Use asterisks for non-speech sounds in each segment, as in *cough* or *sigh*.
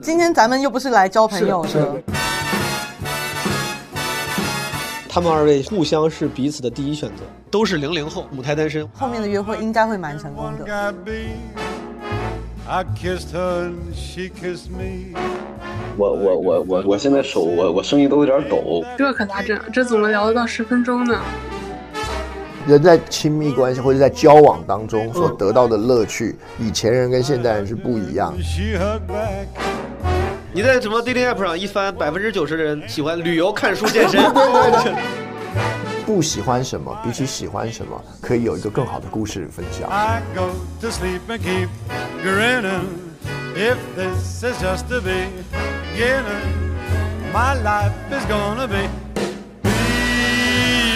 今天咱们又不是来交朋友是的，他们二位互相是彼此的第一选择，都是零零后，母胎单身。后面的约会应该会蛮成功的。我我我我我现在手我我声音都有点抖。这可咋整？这怎么聊得到十分钟呢？人在亲密关系或者在交往当中所得到的乐趣，以前人跟现代人是不一样的。你在什么 dating app 上一翻，百分之九十的人喜欢旅游、看书、健身。不喜欢什么，比起喜欢什么，可以有一个更好的故事分享。I go to sleep and keep grinning. If this is just my life is gonna be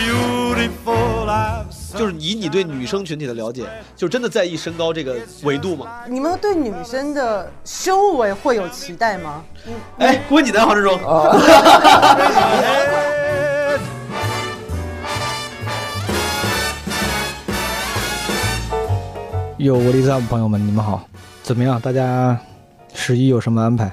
beautiful. I've 就是以你对女生群体的了解，就真的在意身高这个维度吗？你们对女生的修为会有期待吗？哎，问你呢黄志忠。*laughs* 有我的 up 朋友们，你们好，怎么样？大家十一有什么安排？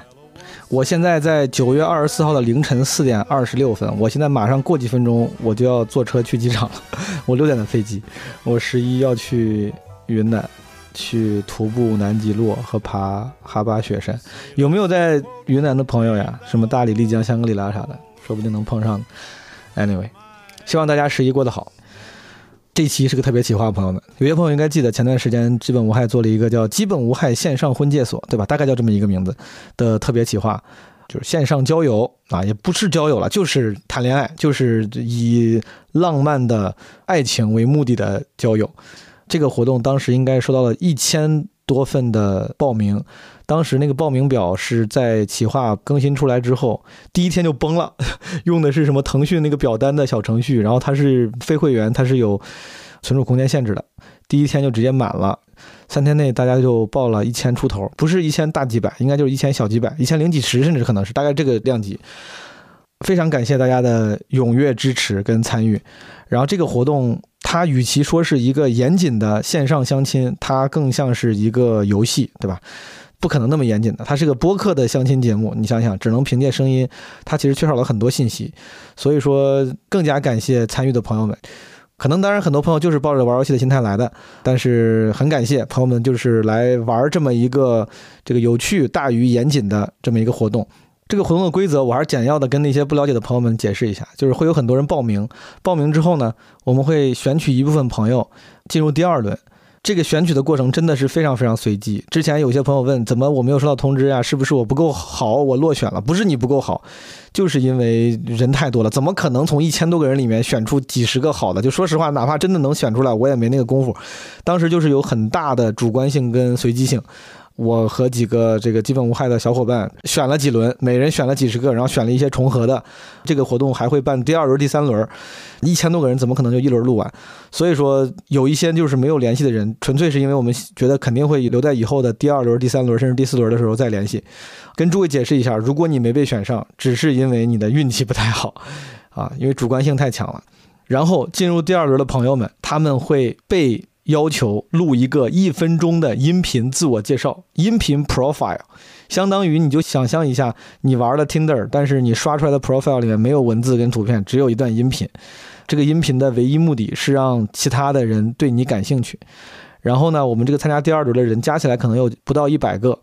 我现在在九月二十四号的凌晨四点二十六分，我现在马上过几分钟我就要坐车去机场了，*laughs* 我六点的飞机，我十一要去云南，去徒步南极落和爬哈巴雪山。有没有在云南的朋友呀？什么大理、丽江、香格里拉啥的，说不定能碰上。Anyway，希望大家十一过得好。这期是个特别企划，朋友们，有些朋友应该记得前段时间基本无害做了一个叫“基本无害线上婚介所”，对吧？大概叫这么一个名字的特别企划，就是线上交友啊，也不是交友了，就是谈恋爱，就是以浪漫的爱情为目的的交友。这个活动当时应该收到了一千多份的报名，当时那个报名表是在企划更新出来之后，第一天就崩了，*laughs* 用的是什么腾讯那个表单的小程序，然后它是非会员，它是有存储空间限制的，第一天就直接满了，三天内大家就报了一千出头，不是一千大几百，应该就是一千小几百，一千零几十，甚至可能是大概这个量级。非常感谢大家的踊跃支持跟参与，然后这个活动它与其说是一个严谨的线上相亲，它更像是一个游戏，对吧？不可能那么严谨的，它是个播客的相亲节目，你想想，只能凭借声音，它其实缺少了很多信息，所以说更加感谢参与的朋友们。可能当然很多朋友就是抱着玩游戏的心态来的，但是很感谢朋友们就是来玩这么一个这个有趣大于严谨的这么一个活动。这个活动的规则，我还是简要的跟那些不了解的朋友们解释一下，就是会有很多人报名，报名之后呢，我们会选取一部分朋友进入第二轮。这个选取的过程真的是非常非常随机。之前有些朋友问，怎么我没有收到通知呀？是不是我不够好，我落选了？不是你不够好，就是因为人太多了，怎么可能从一千多个人里面选出几十个好的？就说实话，哪怕真的能选出来，我也没那个功夫。当时就是有很大的主观性跟随机性。我和几个这个基本无害的小伙伴选了几轮，每人选了几十个，然后选了一些重合的。这个活动还会办第二轮、第三轮，一千多个人怎么可能就一轮录完？所以说有一些就是没有联系的人，纯粹是因为我们觉得肯定会留在以后的第二轮、第三轮甚至第四轮的时候再联系。跟诸位解释一下，如果你没被选上，只是因为你的运气不太好啊，因为主观性太强了。然后进入第二轮的朋友们，他们会被。要求录一个一分钟的音频自我介绍，音频 profile，相当于你就想象一下，你玩了 Tinder，但是你刷出来的 profile 里面没有文字跟图片，只有一段音频。这个音频的唯一目的是让其他的人对你感兴趣。然后呢，我们这个参加第二轮的人加起来可能有不到一百个。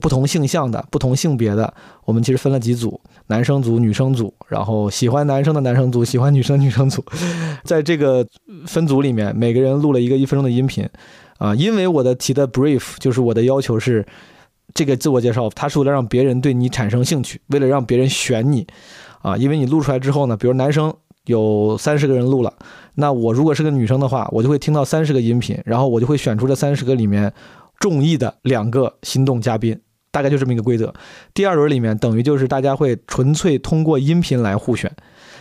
不同性向的、不同性别的，我们其实分了几组：男生组、女生组，然后喜欢男生的男生组，喜欢女生女生组。*laughs* 在这个分组里面，每个人录了一个一分钟的音频，啊，因为我的提的 brief 就是我的要求是，这个自我介绍，它是为了让别人对你产生兴趣，为了让别人选你，啊，因为你录出来之后呢，比如男生有三十个人录了，那我如果是个女生的话，我就会听到三十个音频，然后我就会选出这三十个里面中意的两个心动嘉宾。大概就这么一个规则。第二轮里面等于就是大家会纯粹通过音频来互选。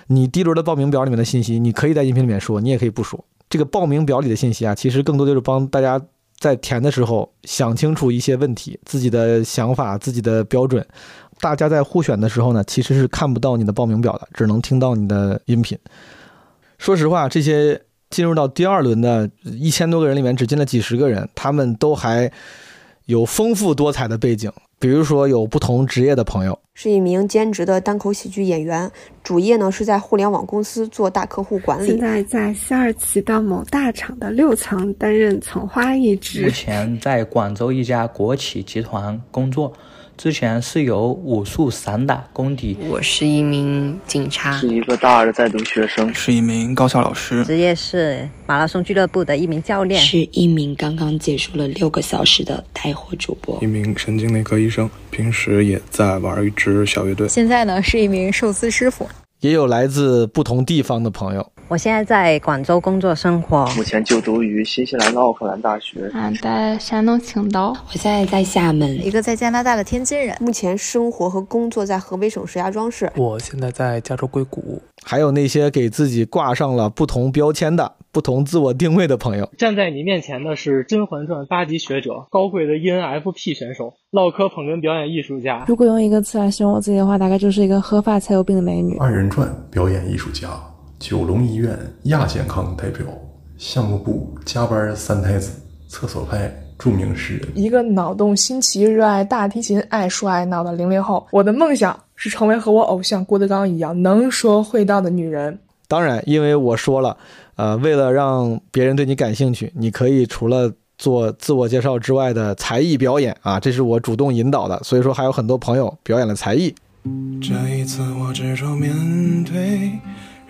你第一轮的报名表里面的信息，你可以在音频里面说，你也可以不说。这个报名表里的信息啊，其实更多就是帮大家在填的时候想清楚一些问题，自己的想法、自己的标准。大家在互选的时候呢，其实是看不到你的报名表的，只能听到你的音频。说实话，这些进入到第二轮的一千多个人里面，只进了几十个人，他们都还。有丰富多彩的背景，比如说有不同职业的朋友，是一名兼职的单口喜剧演员，主业呢是在互联网公司做大客户管理。现在在西二旗的某大厂的六层担任层花一职。目前在广州一家国企集团工作。之前是有武术散打功底。我是一名警察，是一个大二的在读学生，是一名高校老师，职业是马拉松俱乐部的一名教练，是一名刚刚结束了六个小时的带货主播，一名神经内科医生，平时也在玩一支小乐队。现在呢，是一名寿司师傅。也有来自不同地方的朋友。我现在在广州工作生活，目前就读于新西兰的奥克兰大学。啊，在山东青岛。我现在在厦门。一个在加拿大的天津人，目前生活和工作在河北省石家庄市。我现在在加州硅谷。还有那些给自己挂上了不同标签的、不同自我定位的朋友。站在你面前的是《甄嬛传》八级学者、高贵的 ENFP 选手、唠嗑捧哏表演艺术家。如果用一个词来形容我自己的话，大概就是一个喝法才有病的美女。二人转表演艺术家。九龙医院亚健康代表，项目部加班三太子，厕所派著名诗人，一个脑洞新奇、热爱大提琴、爱说爱闹的零零后。我的梦想是成为和我偶像郭德纲一样能说会道的女人。当然，因为我说了，呃，为了让别人对你感兴趣，你可以除了做自我介绍之外的才艺表演啊，这是我主动引导的。所以说，还有很多朋友表演了才艺。这一次，我执着面对。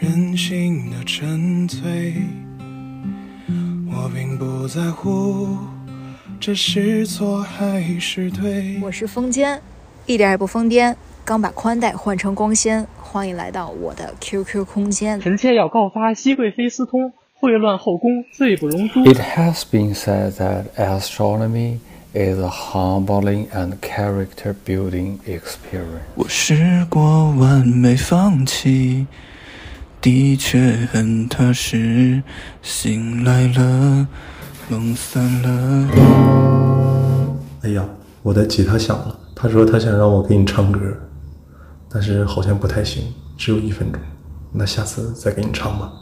人性的沉醉，我并不在乎这是错还是对。我是风间，一点也不疯癫，刚把宽带换成光纤，欢迎来到我的 QQ 空间。臣妾要告发熹贵妃私通，秽乱后宫，罪不容诛。It has been said that astronomy is a humbling and character building experience。我试过完美放弃。的确很踏实，醒来了，梦散了。哎呀，我的吉他响了。他说他想让我给你唱歌，但是好像不太行，只有一分钟。那下次再给你唱吧。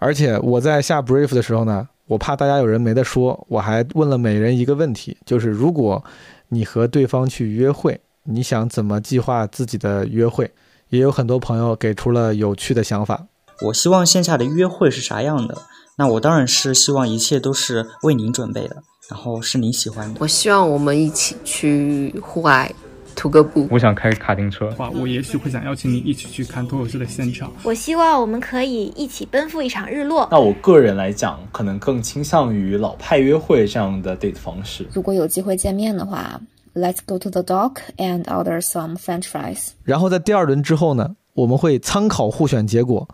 而且我在下 brief 的时候呢，我怕大家有人没得说，我还问了每人一个问题，就是如果你和对方去约会，你想怎么计划自己的约会？也有很多朋友给出了有趣的想法。我希望线下的约会是啥样的？那我当然是希望一切都是为您准备的，然后是您喜欢的。我希望我们一起去户外徒个步。我想开卡丁车，话我也许会想邀请你一起去看脱口秀的现场。我希望我们可以一起奔赴一场日落。那我个人来讲，可能更倾向于老派约会这样的 date 方式。如果有机会见面的话，Let's go to the dock and order some French fries。然后在第二轮之后呢，我们会参考互选结果。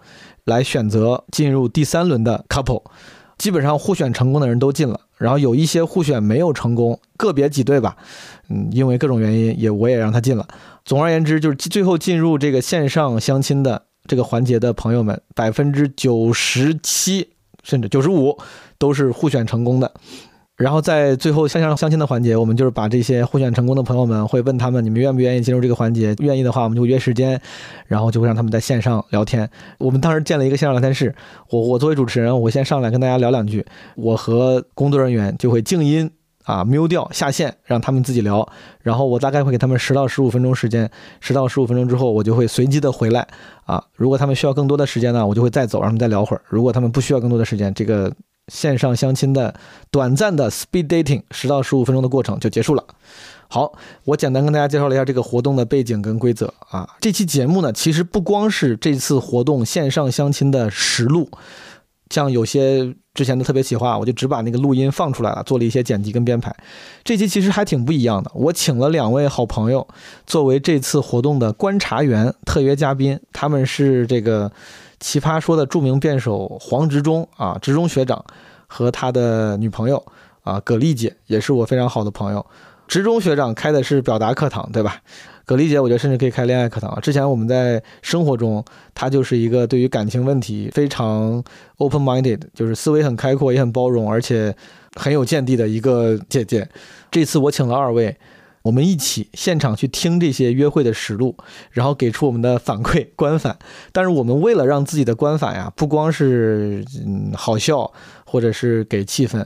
来选择进入第三轮的 couple，基本上互选成功的人都进了，然后有一些互选没有成功，个别几对吧，嗯，因为各种原因也我也让他进了。总而言之，就是最后进入这个线上相亲的这个环节的朋友们，百分之九十七甚至九十五都是互选成功的。然后在最后线上相亲的环节，我们就是把这些互选成功的朋友们会问他们，你们愿不愿意进入这个环节？愿意的话，我们就约时间，然后就会让他们在线上聊天。我们当时建了一个线上聊天室，我我作为主持人，我先上来跟大家聊两句，我和工作人员就会静音啊，mute 掉下线，让他们自己聊。然后我大概会给他们十到十五分钟时间，十到十五分钟之后，我就会随机的回来啊。如果他们需要更多的时间呢，我就会再走，让他们再聊会儿。如果他们不需要更多的时间，这个。线上相亲的短暂的 speed dating 十到十五分钟的过程就结束了。好，我简单跟大家介绍了一下这个活动的背景跟规则啊。这期节目呢，其实不光是这次活动线上相亲的实录，像有些之前的特别企划，我就只把那个录音放出来了，做了一些剪辑跟编排。这期其实还挺不一样的，我请了两位好朋友作为这次活动的观察员、特约嘉宾，他们是这个。奇葩说的著名辩手黄执中啊，执中学长和他的女朋友啊，葛丽姐也是我非常好的朋友。执中学长开的是表达课堂，对吧？葛丽姐，我觉得甚至可以开恋爱课堂。之前我们在生活中，她就是一个对于感情问题非常 open-minded，就是思维很开阔，也很包容，而且很有见地的一个姐姐。这次我请了二位。我们一起现场去听这些约会的实录，然后给出我们的反馈 *laughs* 观反。但是我们为了让自己的观反呀，不光是嗯好笑，或者是给气氛，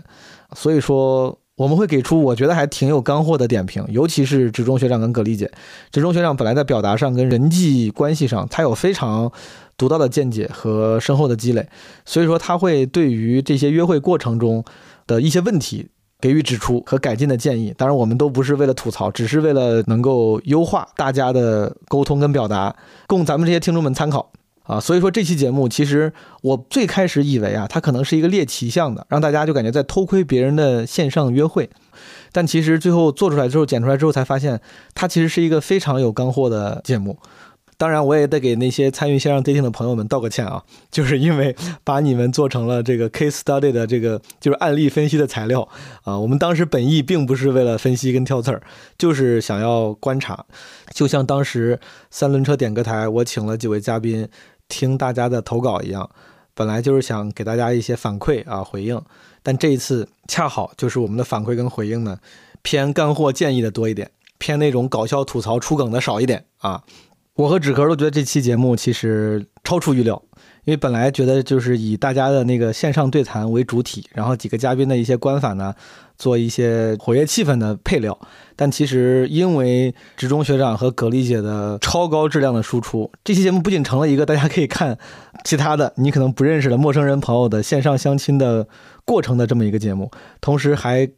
所以说我们会给出我觉得还挺有干货的点评，尤其是职中学长跟葛丽姐。职中学长本来在表达上跟人际关系上，他有非常独到的见解和深厚的积累，所以说他会对于这些约会过程中的一些问题给予指出和改进的建议。当然，我们都不是为了吐槽，只是为了能够优化大家的沟通跟表达，供咱们这些听众们参考。啊，所以说这期节目，其实我最开始以为啊，它可能是一个猎奇向的，让大家就感觉在偷窥别人的线上约会，*laughs* 但其实最后做出来之后，剪出来之后才发现，它其实是一个非常有干货的节目。当然，我也得给那些参与线上 dating 的朋友们道个歉啊，*laughs* 就是因为把你们做成了这个 case study 的这个就是案例分析的材料啊。我们当时本意并不是为了分析跟挑刺儿，就是想要观察，就像当时三轮车点歌台，我请了几位嘉宾。听大家的投稿一样，本来就是想给大家一些反馈啊回应，但这一次恰好就是我们的反馈跟回应呢，偏干货建议的多一点，偏那种搞笑吐槽出梗的少一点啊。我和纸壳都觉得这期节目其实超出预料。因为本来觉得就是以大家的那个线上对谈为主体，然后几个嘉宾的一些观法呢，做一些活跃气氛的配料。但其实因为职中学长和葛丽姐的超高质量的输出，这期节目不仅成了一个大家可以看其他的你可能不认识的陌生人朋友的线上相亲的过程的这么一个节目，同时还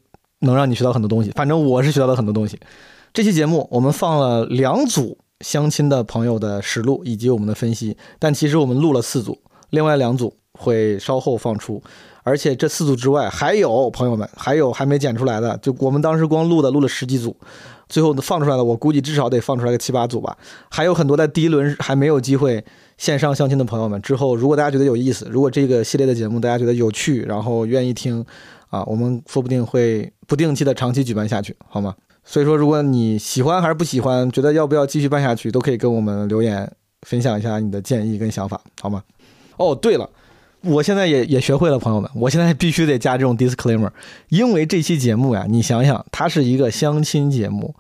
能让你学到很多东西。反正我是学到了很多东西。这期节目我们放了两组。相亲的朋友的实录以及我们的分析，但其实我们录了四组，另外两组会稍后放出，而且这四组之外还有朋友们，还有还没剪出来的，就我们当时光录的录了十几组，最后放出来的我估计至少得放出来个七八组吧，还有很多在第一轮还没有机会线上相亲的朋友们，之后如果大家觉得有意思，如果这个系列的节目大家觉得有趣，然后愿意听，啊，我们说不定会不定期的长期举办下去，好吗？所以说，如果你喜欢还是不喜欢，觉得要不要继续办下去，都可以跟我们留言分享一下你的建议跟想法，好吗？哦，对了，我现在也 *laughs* 也学会了，朋友们，我现在必须得加这种 disclaimer，因为这期节目呀，你想想，它是一个相亲节目，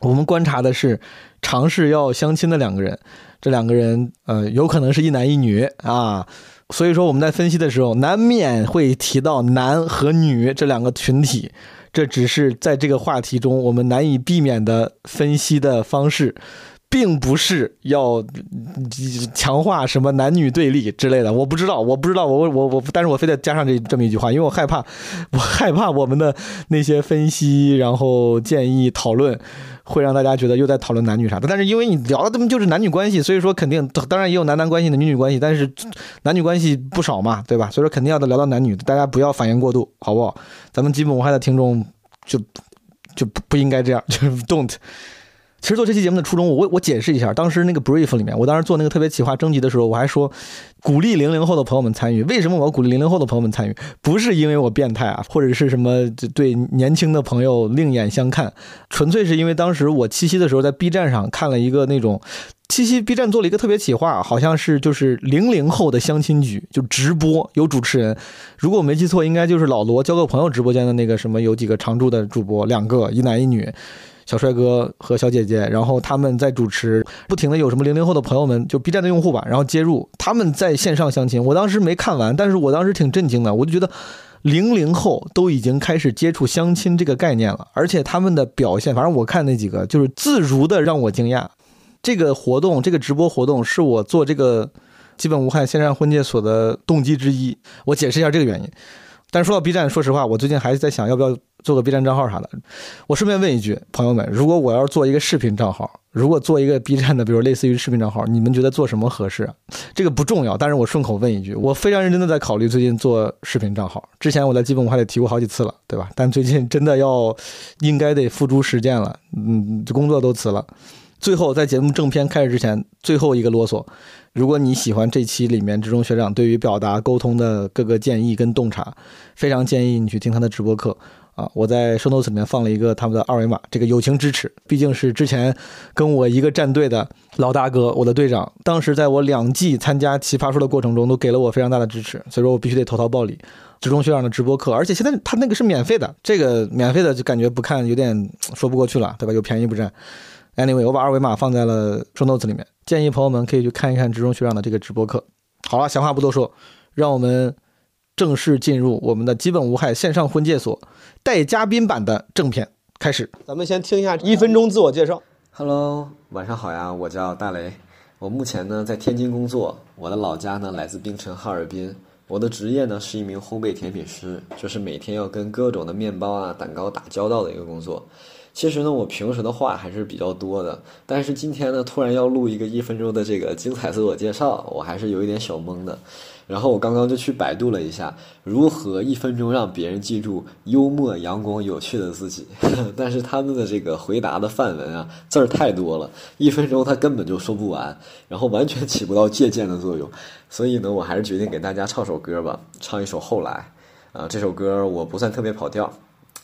我们观察的是尝试要相亲的两个人，这两个人呃，有可能是一男一女啊，所以说我们在分析的时候，难免会提到男和女这两个群体。这只是在这个话题中我们难以避免的分析的方式，并不是要强化什么男女对立之类的。我不知道，我不知道，我我我，但是我非得加上这这么一句话，因为我害怕，我害怕我们的那些分析，然后建议讨论。会让大家觉得又在讨论男女啥的，但是因为你聊的他们就是男女关系，所以说肯定当然也有男男关系的女女关系，但是 *laughs* 男女关系不少嘛，对吧？所以说肯定要聊到男女，大家不要反应过度，好不好？咱们基本无害的听众就就不不应该这样，就是 don't。其实做这期节目的初衷，我我解释一下。当时那个 brief 里面，我当时做那个特别企划征集的时候，我还说鼓励零零后的朋友们参与。为什么我鼓励零零后的朋友们参与？不是因为我变态啊，或者是什么对年轻的朋友另眼相看，纯粹是因为当时我七夕的时候在 B 站上看了一个那种七夕 B 站做了一个特别企划，好像是就是零零后的相亲局，就直播有主持人。如果我没记错，应该就是老罗交个朋友直播间的那个什么有几个常驻的主播，两个一男一女。小帅哥和小姐姐，然后他们在主持，不停的有什么零零后的朋友们，就 B 站的用户吧，然后接入，他们在线上相亲。我当时没看完，但是我当时挺震惊的，我就觉得零零后都已经开始接触相亲这个概念了，而且他们的表现，反正我看那几个就是自如的让我惊讶。这个活动，这个直播活动是我做这个基本无害线上婚介所的动机之一。我解释一下这个原因。但是说到 B 站，说实话，我最近还是在想要不要做个 B 站账号啥的。我顺便问一句，朋友们，如果我要做一个视频账号，如果做一个 B 站的，比如类似于视频账号，你们觉得做什么合适？这个不重要，但是我顺口问一句，我非常认真的在考虑最近做视频账号。之前我在基本我还得提过好几次了，对吧？但最近真的要应该得付诸实践了，嗯，工作都辞了。最后在节目正片开始之前，最后一个啰嗦。如果你喜欢这期里面职中学长对于表达沟通的各个建议跟洞察，非常建议你去听他的直播课啊！我在收 notes 里面放了一个他们的二维码，这个友情支持，毕竟是之前跟我一个战队的老大哥，我的队长，当时在我两季参加奇葩说的过程中，都给了我非常大的支持，所以说我必须得投桃报李。职中学长的直播课，而且现在他那个是免费的，这个免费的就感觉不看有点说不过去了，对吧？有便宜不占。Anyway，我把二维码放在了收 notes 里面，建议朋友们可以去看一看职中学长的这个直播课。好了，闲话不多说，让我们正式进入我们的基本无害线上婚介所带嘉宾版的正片开始。咱们先听一下一分钟自我介绍。Hello，晚上好呀，我叫大雷，我目前呢在天津工作，我的老家呢来自冰城哈尔滨，我的职业呢是一名烘焙甜品师，就是每天要跟各种的面包啊、蛋糕打交道的一个工作。其实呢，我平时的话还是比较多的，但是今天呢，突然要录一个一分钟的这个精彩自我介绍，我还是有一点小懵的。然后我刚刚就去百度了一下，如何一分钟让别人记住幽默、阳光、有趣的自己。*laughs* 但是他们的这个回答的范文啊，字儿太多了，一分钟他根本就说不完，然后完全起不到借鉴的作用。所以呢，我还是决定给大家唱首歌吧，唱一首《后来》。啊、这首歌我不算特别跑调，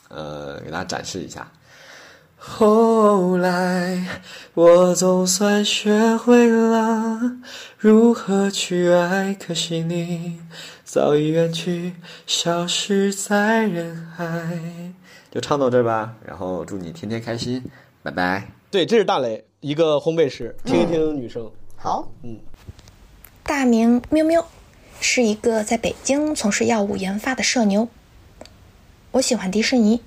呃，给大家展示一下。后来，我总算学会了如何去爱，可惜你早已远去，消失在人海。就唱到这儿吧，然后祝你天天开心，拜拜。对，这是大雷，一个烘焙师，听一听女生。好，嗯，大名喵喵，是一个在北京从事药物研发的社牛。我喜欢迪士尼，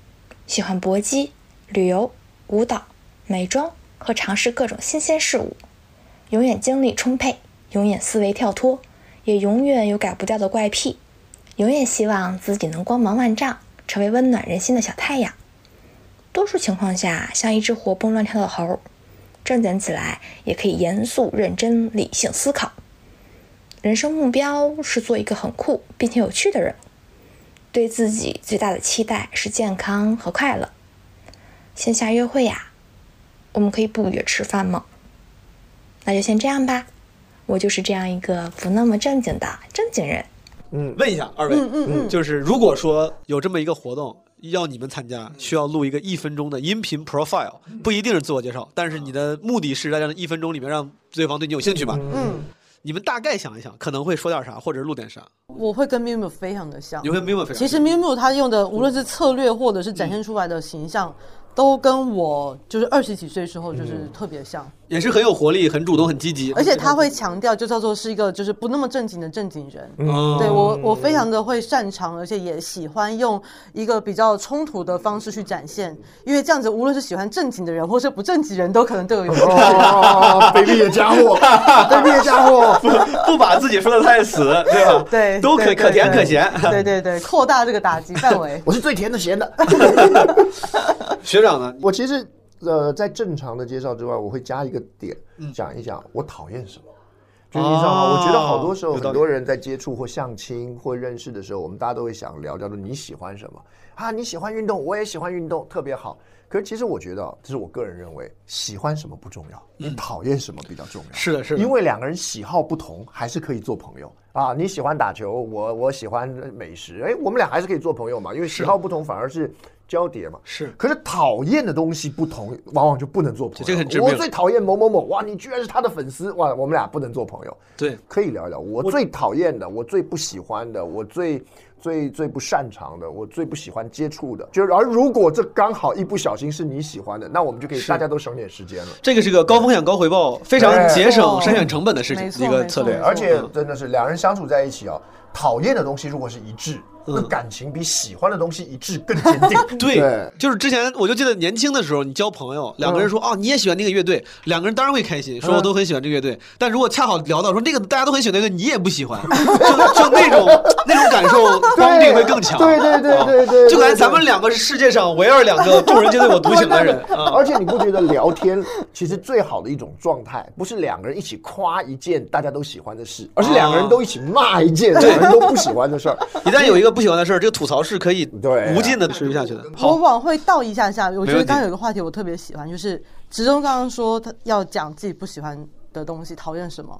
喜欢搏击、旅游、舞蹈、美妆和尝试各种新鲜事物，永远精力充沛，永远思维跳脱，也永远有改不掉的怪癖，永远希望自己能光芒万丈，成为温暖人心的小太阳。多数情况下，像一只活蹦乱跳的猴，正经起来也可以严肃、认真、理性思考。人生目标是做一个很酷并且有趣的人。对自己最大的期待是健康和快乐。线下约会呀，我们可以不约吃饭吗？那就先这样吧。我就是这样一个不那么正经的正经人。嗯，问一下二位，嗯嗯嗯就是如果说有这么一个活动要你们参加，需要录一个一分钟的音频 profile，不一定是自我介绍，但是你的目的是在这一分钟里面让对方对你有兴趣吧？嗯，你们大概想一想，可能会说点啥，或者录点啥？我会跟 Miu Miu 非常的像。你会跟 Miu Miu 非常其实 Miu Miu 他用的无论是策略或者是展现出来的形象，都跟我就是二十几岁时候就是特别像。也是很有活力、很主动、很积极，而且他会强调，就叫做是一个就是不那么正经的正经人。嗯对我我非常的会擅长，而且也喜欢用一个比较冲突的方式去展现，因为这样子无论是喜欢正经的人，或是不正经人都可能对我有兴趣。哦 *laughs* 卑鄙的家伙，*laughs* 卑鄙的家伙，不不把自己说的太死，对吧？*laughs* 对，都可可甜可咸。对对对，扩大这个打击范围。我是最甜的咸的。学长呢？我其实呃，在正常的介绍之外，我会加一个点，讲一讲我讨厌什么。就你知道吗？哦我觉得好多时候很多人在接触或相亲或认识的时候，我们大家都会想聊，叫做你喜欢什么啊？你喜欢运动，我也喜欢运动，特别好。可是其实我觉得啊，这是我个人认为，喜欢什么不重要，你讨厌什么比较重要。嗯是的，是的，因为两个人喜好不同，还是可以做朋友啊。你喜欢打球，我我喜欢美食，哎，我们俩还是可以做朋友嘛。因为喜好不同，反而是交叠嘛。是，可是讨厌的东西不同，往往就不能做朋友。这个很致命我最讨厌某某某，哇，你居然是他的粉丝，哇，我们俩不能做朋友。对，可以聊一聊。我最讨厌的，我最不喜欢的，我最最最不擅长的，我最不喜欢接触的，就是而如果这刚好一不小心是你喜欢的，那我们就可以大家都省点时间了。这个是个高风险高回报，非常节省筛选成本的事情一个策略，而且真的是两人相处在一起啊，讨厌的东西如果是一致，那感情比喜欢的东西一致更坚定。*laughs* 对，就是之前我就记得年轻的时候，你交朋友，两个人说哦你也喜欢那个乐队，两个人当然会开心，说我都很喜欢这个乐队。*laughs* 但如果恰好聊到说那个大家都很喜欢那个，你也不喜欢，*laughs* 就就那种那种感受帮定会更强。对对对啊对对，就感觉咱们两个是世界上唯二两个众人皆醉我独醒的人。啊而且你不觉得聊天其实最好的一种状态，不是两个人一起夸一件大家都喜欢的事，而是两个人都一起骂一件两个人都不喜欢的事儿。*laughs* 一旦有一个不喜欢的事儿，这个吐槽是可以对无尽的持续下去的。我往会倒一下下，我觉得刚刚有一个话题我特别喜欢，就是直中刚刚说他要讲自己不喜欢的东西，讨厌什么。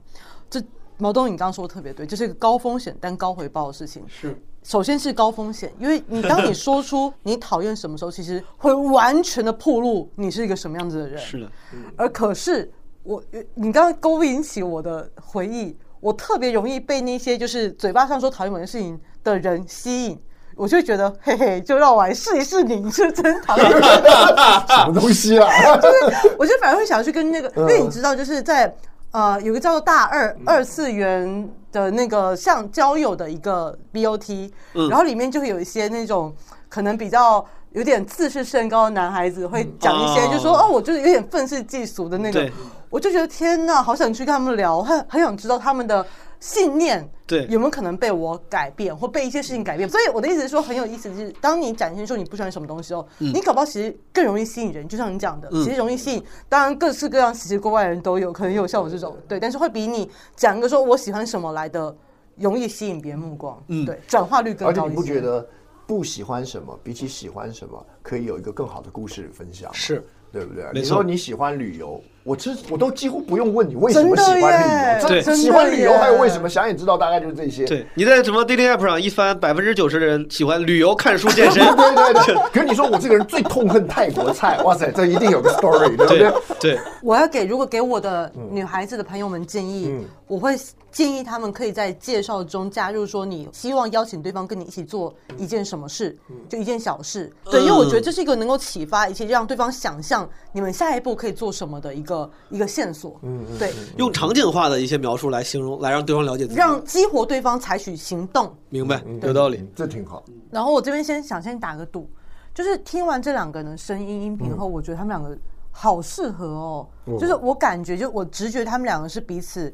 这毛东你刚刚说的特别对，这是一个高风险但高回报的事情。是，首先是高风险，因为你当你说出 *laughs* 你讨厌什么时候，其实会完全的暴露你是一个什么样子的人。是的，而可是我，你刚刚勾引起我的回忆，我特别容易被那些就是嘴巴上说讨厌某件事情的人吸引。我就会觉得，嘿嘿，就让我来试一试你，你是真讨厌什么东西啊？*laughs* 就是，我就反而会想要去跟那个，因为你知道，就是在呃，有个叫做大二二次元的那个像交友的一个 BOT，、嗯然后里面就会有一些那种可能比较有点自视甚高的男孩子会讲一些，哦就说哦，我就是有点愤世嫉俗的那个对，我就觉得天呐，好想去跟他们聊，很很想知道他们的信念对有没有可能被我改变，或被一些事情改变。所以我的意思是说，很有意思的是，当你展现出你不喜欢什么东西哦，嗯你搞不好其实更容易吸引人，就像你讲的，嗯其实容易吸引。当然，各式各样奇奇怪怪的人都有，可能有像我这种，对，但是会比你讲一个说我喜欢什么来的容易吸引别人目光，嗯对，转化率更而且你高一些。不觉得不喜欢什么，比起喜欢什么，可以有一个更好的故事分享？是，对不对？你说你喜欢旅游，我其实我都几乎不用问你为什么喜欢旅游，对这喜欢旅游还有为什么，想也知道，大概就是这些。对，你在什么 dating app 上一翻，百分之九十的人喜欢旅游、看书、健身。对对对。可是你说我这个人最痛恨泰国菜，哇塞，这一定有个 story，对不对对？对，我要给如果给我的女孩子的朋友们建议，嗯我会建议他们可以在介绍中加入说你希望邀请对方跟你一起做一件什么事，嗯就一件小事。对，因为我觉得这是一个能够启发一切，让对方想象你们下一步可以做什么的一个一个线索。嗯对，用场景化的一些描述来形容，来让对方了解自己。让激活对方采取行动。明白，嗯有道理。这挺好。然后我这边先想先打个赌，就是听完这两个人的声音音频后，嗯我觉得他们两个好适合哦。嗯就是我感觉，就我直觉他们两个是彼此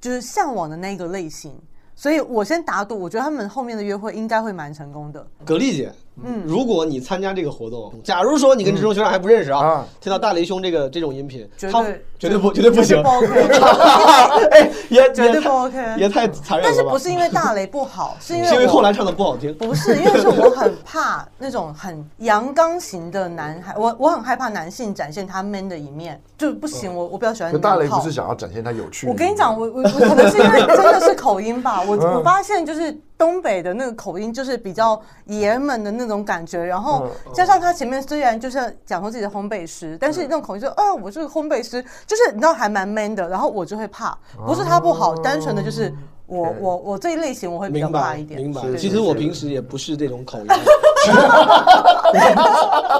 就是向往的那个类型，所以我先打赌，我觉得他们后面的约会应该会蛮成功的。蛤蜊姐，嗯。如果你参加这个活动，假如说你跟志忠学长还不认识啊，啊听到大雷兄这个这种音频，他绝对绝对不绝对不行，*laughs* *laughs* *laughs* 绝对不 OK 也太残忍了？但是不是因为大雷不好，是因为是因为我后来唱的不好听，不是，因为是我很怕那种很阳刚型的男孩，我我很害怕男性展现他 man 的一面，就不行，我我比较喜欢大雷不是想要展现他有趣？我跟你讲，我我我可能是因为真的是口音吧，我 *laughs* 嗯。我发现就是东北的那个口音就是比较爷们的那种感觉，然后嗯加上他前面虽然就是讲说自己的烘焙师，但是那种口音就，哎，我是个烘焙师，就是你知道还蛮 man 的，然后我就会怕，不是他不好，单纯的就是我我我这一类型我会比较怕一点，明白。其实我平时也不是这种口音，*laughs*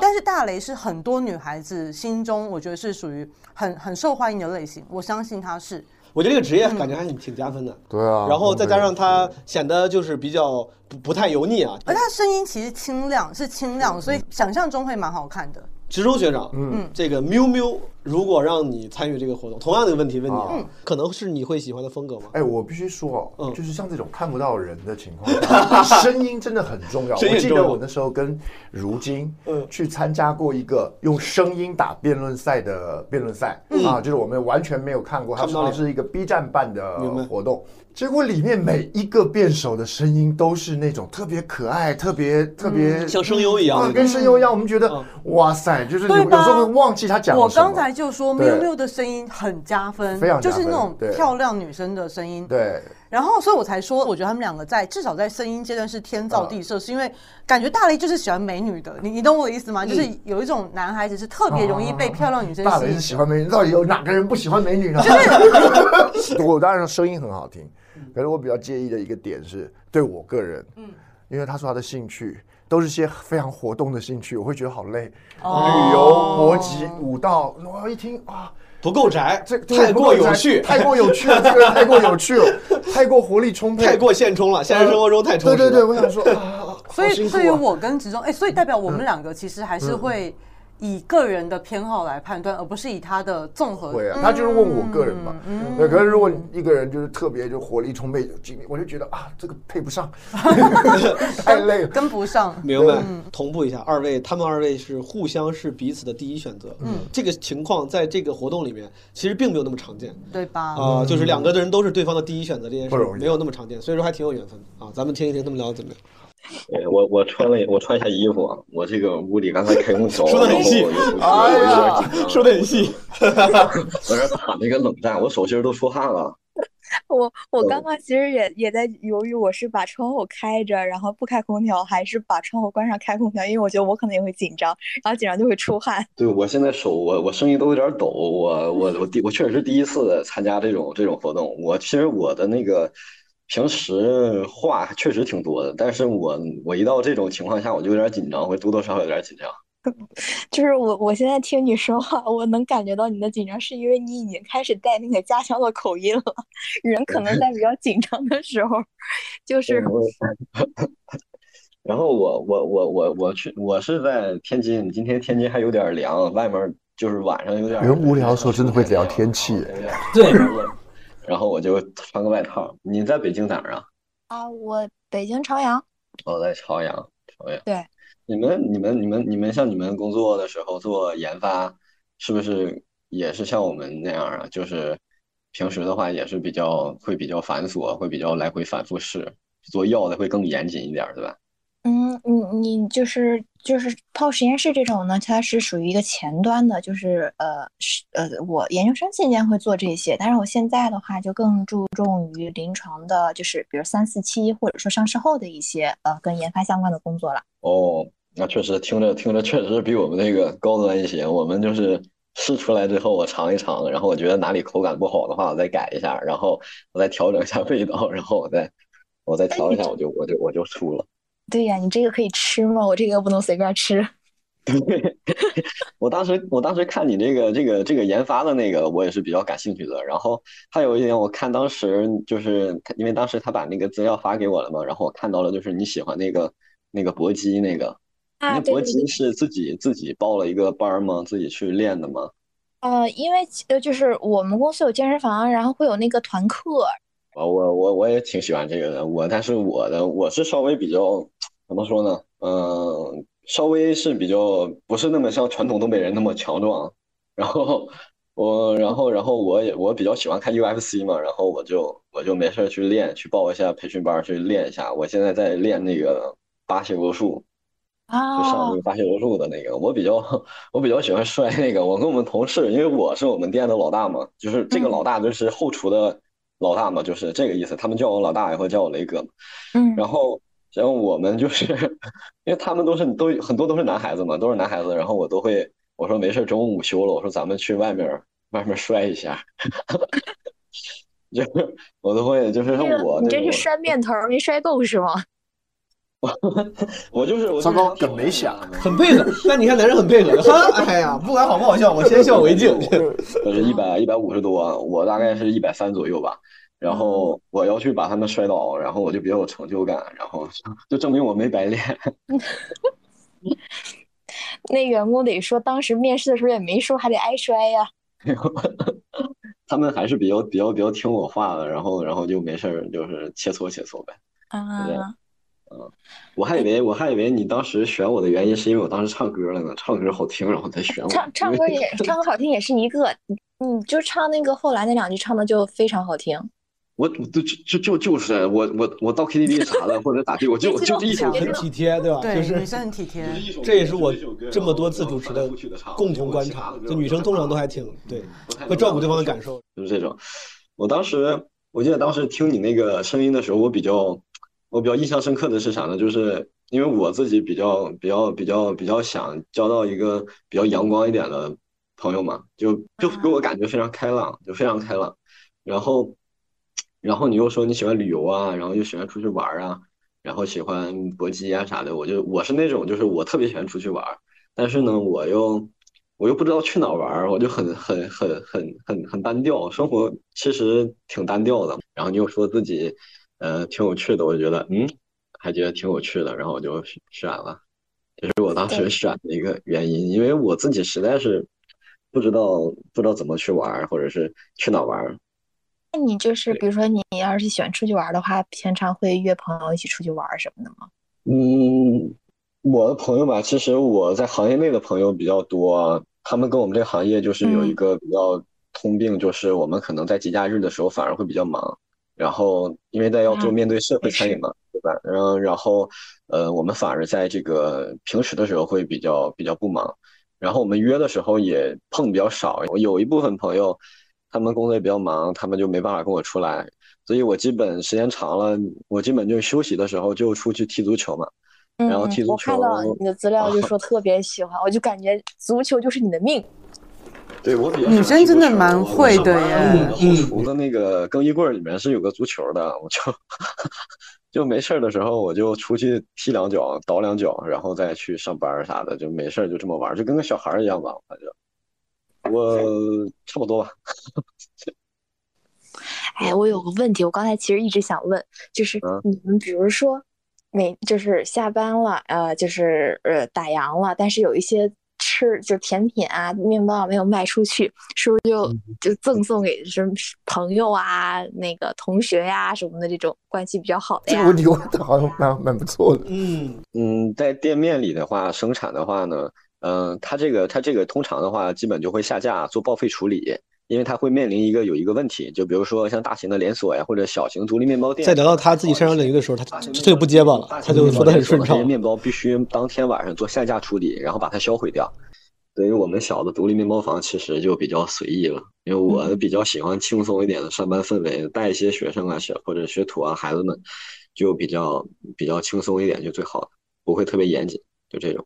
但是大雷是很多女孩子心中，我觉得是属于很很受欢迎的类型，我相信他是。我觉得这个职业感觉还挺挺加分的。对啊然后再加上他显得就是比较不不太油腻啊。而他声音其实清亮，是清亮，所以想象中会蛮好看的。植中学长，嗯这个喵喵，如果让你参与这个活动，同样的一个问题问你啊嗯，可能是你会喜欢的风格吗？哎，我必须说哦，嗯。就是像这种看不到人的情况下，*laughs* 声音真的很重要。声音重要我记得我那时候跟如今嗯。去参加过一个用声音打辩论赛的辩论赛嗯。啊，就是我们完全没有看过，它看不到脸。好像是一个 B 站办的活动。结果里面每一个辩手的声音都是那种特别可爱、特别特别像声优一样啊，的跟声优一样。我们觉得嗯。哇塞，就是有时候会忘记他讲什么。刚才就说对喵喵的声音很加分，非常就是那种漂亮女生的声音。对。然后，所以我才说，我觉得他们两个在至少在声音阶段是天造地设，是因为感觉大雷就是喜欢美女的，你你懂我的意思吗？就是有一种男孩子是特别容易被漂亮女生大雷是。喜欢美女，到底有哪个人不喜欢美女呢？*laughs* 我当然声音很好听，可是我比较介意的一个点是，对我个人，嗯，因为他说他的兴趣都是些非常活动的兴趣，我会觉得好累，哦。旅游、搏击、舞蹈，我一听啊。不够宅，这太过有趣，太过有趣了，*laughs* 这个人太过有趣了，太过活力充沛，太过现充了，现实生活中太充实了。对对对，我想说，啊所以对于我跟植中，哎，所以代表我们两个其实还是会以个人的偏好来判断，而不是以他的综合。会啊，他就是问我个人嘛。嗯对，可是如果一个人就是特别就活力充沛、精力，我就觉得啊，这个配不上，*laughs* 太累了，跟不上。明白嗯，同步一下，二位他们二位是互相是彼此的第一选择。嗯，这个情况在这个活动里面其实并没有那么常见。对吧？啊、就是两个人都是对方的第一选择，这件事不容易没有那么常见，所以说还挺有缘分的啊。咱们听一听他们聊的怎么样。对我我穿了我穿一下衣服啊，我这个屋里刚才开空调，说的很细说的很细，我这打那个冷战，我手心都出汗了。我我刚刚其实也也在犹豫，我是把窗户开着，然后不开空调，还是把窗户关上开空调？因为我觉得我可能也会紧张，然后紧张就会出汗。对我现在手我我声音都有点抖，我我我第我确实是第一次参加这种这种活动，我其实我的那个平时话确实挺多的，但是我我一到这种情况下我就有点紧张，会多多少少有点紧张。*laughs* 就是我，我现在听你说话，我能感觉到你的紧张，是因为你已经开始带那个家乡的口音了。人可能在比较紧张的时候，就是 *laughs* 然后我我我我我去，我是在天津，今天天津还有点凉，外面就是晚上有点。人无聊的时候真的会聊天气。对。然后我就穿个外套。你在北京哪儿啊？啊，我北京朝阳。我在朝阳，朝阳。对。你们你们你们你们像你们工作的时候做研发，是不是也是像我们那样啊？就是平时的话也是比较会比较繁琐，会比较来回反复试，做药的会更严谨一点，对吧？嗯，你你就是就是泡实验室这种呢，它是属于一个前端的，就是呃是呃我研究生期间会做这些，但是我现在的话就更注重于临床的，就是比如三四期或者说上市后的一些呃跟研发相关的工作了。哦，那确实听着听着确实比我们那个高端一些。我们就是试出来之后，我尝一尝，然后我觉得哪里口感不好的话，我再改一下，然后我再调整一下味道，然后我再我再调一下，我就我就我就出了。对呀，你这个可以吃吗？我这个不能随便吃。对，*laughs* 我当时我当时看你这个这个这个研发的那个，我也是比较感兴趣的。然后还有一点，我看当时就是因为当时他把那个资料发给我了嘛，然后我看到了就是你喜欢那个那个搏击那个，啊，那搏击是自己自己报了一个班吗？自己去练的吗？呃，因为呃就是我们公司有健身房，然后会有那个团课。我我我我也挺喜欢这个的，我但是我的我是稍微比较怎么说呢？嗯。稍微是比较不是那么像传统东北人那么强壮，然后我然后然后我也我比较喜欢看 UFC 嘛，然后我就我就没事去练，去报一下培训班去练一下。我现在在练那个巴西柔术，啊，就上那个巴西柔术的那个。我比较 *laughs* 我比较喜欢摔那个。我跟我们同事，因为我是我们店的老大嘛，就是这个老大就是后厨的老大嘛，就是这个意思。他们叫我老大，也会叫我雷哥嘛。嗯，然后。然后我们就是，*laughs* 因为他们都是都很多都是男孩子嘛，都是男孩子。然后我都会我说没事，中午午休了，我说咱们去外面外面摔一下，*laughs* 就是我都会就是我你这是摔面头没摔够是吗？*laughs* 我就是我糟糕，梗没想，很配合。但你看男人很配合，哈，哎呀，不管好不好笑，我先笑为敬。我是一百一百五十多，我大概是一百三左右吧。然后我要去把他们摔倒，然后我就比较有成就感，然后 *laughs* 就证明我没白练。*laughs* 那员工得说，当时面试的时候也没说，还得挨摔呀。他们还是比较比较比较听我话的，然后然后就没事儿，就是切磋切磋呗。啊，嗯，我还以为我还以为你当时选我的原因是因为我当时唱歌了呢，唱歌好听，然后才选我。唱唱歌也唱歌好听也是一个，你就唱那个后来那两句唱的就非常好听。我我就就就就是我我我到 KTV 啥的或者咋地，我就就这一首很体贴，对吧？对，就是女生很体贴。这也是我这么多次主持的共同观察，就女生通常都还挺对，会照顾对方的感受。就是这种。我当时我记得当时听你那个声音的时候，我比较我比较印象深刻的是啥呢？就是因为我自己比较比较比较比较想交到一个比较阳光一点的朋友嘛，就就给我感觉非常开朗，就非常开朗，然后。然后你又说你喜欢旅游啊，然后又喜欢出去玩啊，然后喜欢搏击啊啥的，我就我是那种就是我特别喜欢出去玩，但是呢我又我又不知道去哪玩，我就很很很很很很单调，生活其实挺单调的。然后你又说自己呃挺有趣的，我就觉得嗯还觉得挺有趣的，然后我就选了，这是我当时选的一个原因，因为我自己实在是不知道不知道怎么去玩，或者是去哪玩。那你就是，比如说，你要是喜欢出去玩的话，平常会约朋友一起出去玩什么的吗？嗯，我的朋友吧，其实我在行业内的朋友比较多，他们跟我们这个行业就是有一个比较通病，就是我们可能在节假日的时候反而会比较忙，然后因为在要做面对社会餐饮嘛，对吧？然后然后呃，我们反而在这个平时的时候会比较比较不忙，然后我们约的时候也碰比较少，有一部分朋友。他们工作也比较忙，他们就没办法跟我出来，所以我基本时间长了，我基本就休息的时候就出去踢足球嘛。然后踢足球。我看到你的资料就说特别喜欢，我就感觉足球就是你的命。对我比较。女生真的蛮会的耶。后厨的那个更衣柜里面是有个足球的，我就 *laughs* 就没事儿的时候我就出去踢两脚、倒两脚，然后再去上班啥的，就没事儿就这么玩，就跟个小孩儿一样吧，反正我差不多吧。*laughs* 哎，我有个问题，我刚才其实一直想问，就是嗯你们比如说每就是下班了，呃，就是呃打烊了，但是有一些吃就甜品啊、面包啊没有卖出去，是不是就嗯就赠送给什么朋友啊、那个同学呀、什么的这种关系比较好的呀？这个问题问的好像蛮蛮不错的。嗯嗯，在店面里的话，生产的话呢，嗯、它这个它这个通常的话，基本就会下架做报废处理，因为它会面临一个有一个问题，就比如说像大型的连锁呀，或者小型独立面包店，在聊到他自己擅长领域的时候，他他就不结巴了，他就说的很顺畅这些。面包必须当天晚上做下架处理，然后把它销毁掉。对于我们小的独立面包房，其实就比较随意了，因为我比较喜欢轻松一点的上班氛围，带一些学生啊、学或者学徒啊、孩子们，就比较比较轻松一点就最好了，不会特别严谨，就这种。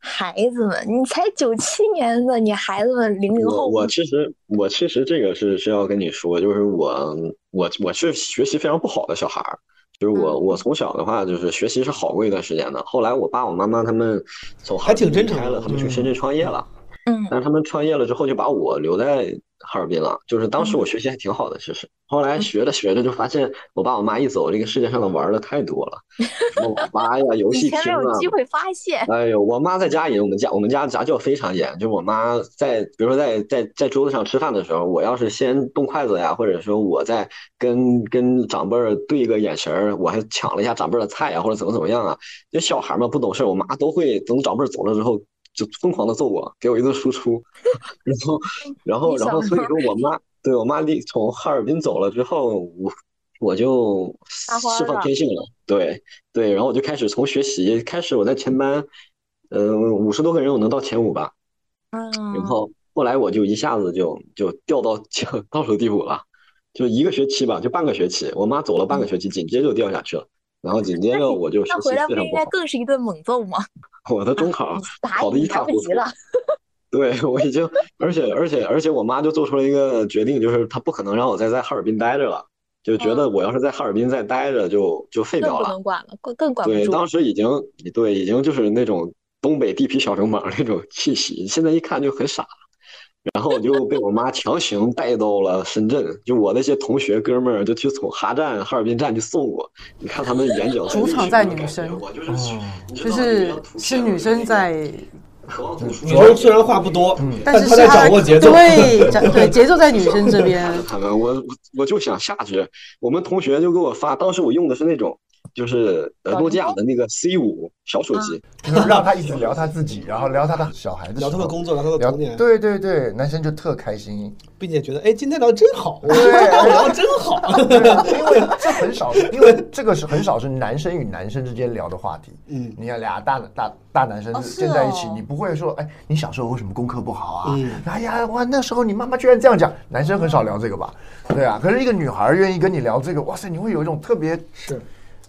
孩子们，你才九七年的，你孩子们零零后，我其实我其实这个是是要跟你说，就是我我我是学习非常不好的小孩儿，就是我嗯。我从小的话就是学习是好过一段时间的，后来我爸我妈妈他们从还挺真诚的离开了，他们去深圳创业了，嗯，但是他们创业了之后就把我留在哈尔滨了，就是当嗯时我学习还挺好的，其实。后来学着学着就发现我爸我妈一走，这个世界上的玩儿的太多了，*laughs* 什么网吧呀、游戏厅啊，没有机会发现。哎呦，我妈在家也，我们家我们家家教非常严，就是我妈在，比如说在在在桌子上吃饭的时候，我要是先动筷子呀，或者说我在跟跟长辈儿对个眼神儿，我还抢了一下长辈儿的菜呀，或者怎么怎么样啊，就小孩儿嘛不懂事儿，我妈都会等长辈儿走了之后就疯狂的揍我，给我一顿输出，*laughs* 然后然后然后所以说我妈对我妈离从哈尔滨走了之后，我我就释放天性了，对对，然后我就开始从学习开始，我在前班，嗯，五十多个人我能到前五吧，嗯。然。嗯，后后来我就一下子就就掉到就倒数第五了，就一个学期吧，就半个学期，我妈走了半个学期，紧接着就掉下去了，然后紧接着我就学习那回来不应该更是一顿猛揍吗？*laughs* 我的中考 *laughs* 考的一塌糊涂。*laughs* 对，我已经，而且而且而且，我妈就做出了一个决定，就是她不可能让我再在哈尔滨待着了，就觉得我要是在哈尔滨再待着就就废掉了。能管了，更更管不对，当时已经对，已经就是那种东北地痞小流氓那种气息，现在一看就很傻。然后我就被我妈强行带到了深圳，就我那些同学哥们儿就去从哈站、哈尔滨站去送我。你看他们眼角主场在女生，就是是女生在，女生虽然话不多，但是她在掌握节奏。*laughs* 对对节奏在女生这边。*laughs* 他们，我我就想下去。我们同学就给我发，当时我用的是那种就是呃诺基亚的那个 C 五小手机，*laughs* 就是让他一直聊他自己，然后聊他的小孩子，聊他的工作，聊他的聊童年，对对对，男生就特开心，并且觉得哎，今天聊的真好，*laughs* 对聊的真好。因为这很少，因为这个是很少是男生与男生之间聊的话题。嗯，你看俩大大大男生站在一起，哦你不会说，哎，你小时候为什么功课不好啊？嗯哎呀，哇，那时候你妈妈居然这样讲，男生很少聊这个吧？对啊，可是一个女孩愿意跟你聊这个，哇塞，你会有一种特别是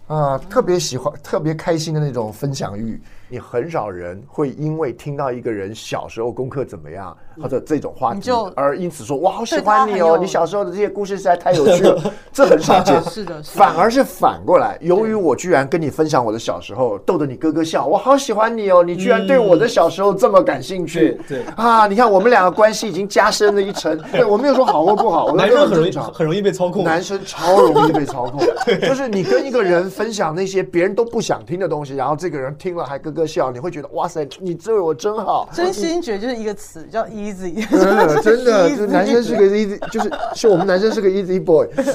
啊、特别喜欢、特别开心的那种分享欲。你很少人会因为听到一个人小时候功课怎么样，或者这种话题你就，而因此说我，好喜欢你哦，你小时候的这些故事实在太有趣了，这很少见。*laughs* 是的，是的反而是反过来，由于我居然跟你分享我的小时候，逗得你咯咯笑，我好喜欢你哦，你居然对我的小时候这么感兴趣，对对啊，你看我们两个关系已经加深了一层。对我没有说好或不好，我男生很容易正常。很容易被操控，男生超容易被操控，*laughs* 就是你跟一个人分享那些别人都不想听的东西，然后这个人听了还咯咯笑，你会觉得哇塞，你对我真好，真心觉得就是一个词叫 easy，*laughs* 真的真的，就 easy 男生是个 easy，就是是我们男生是个 easy boy，Easy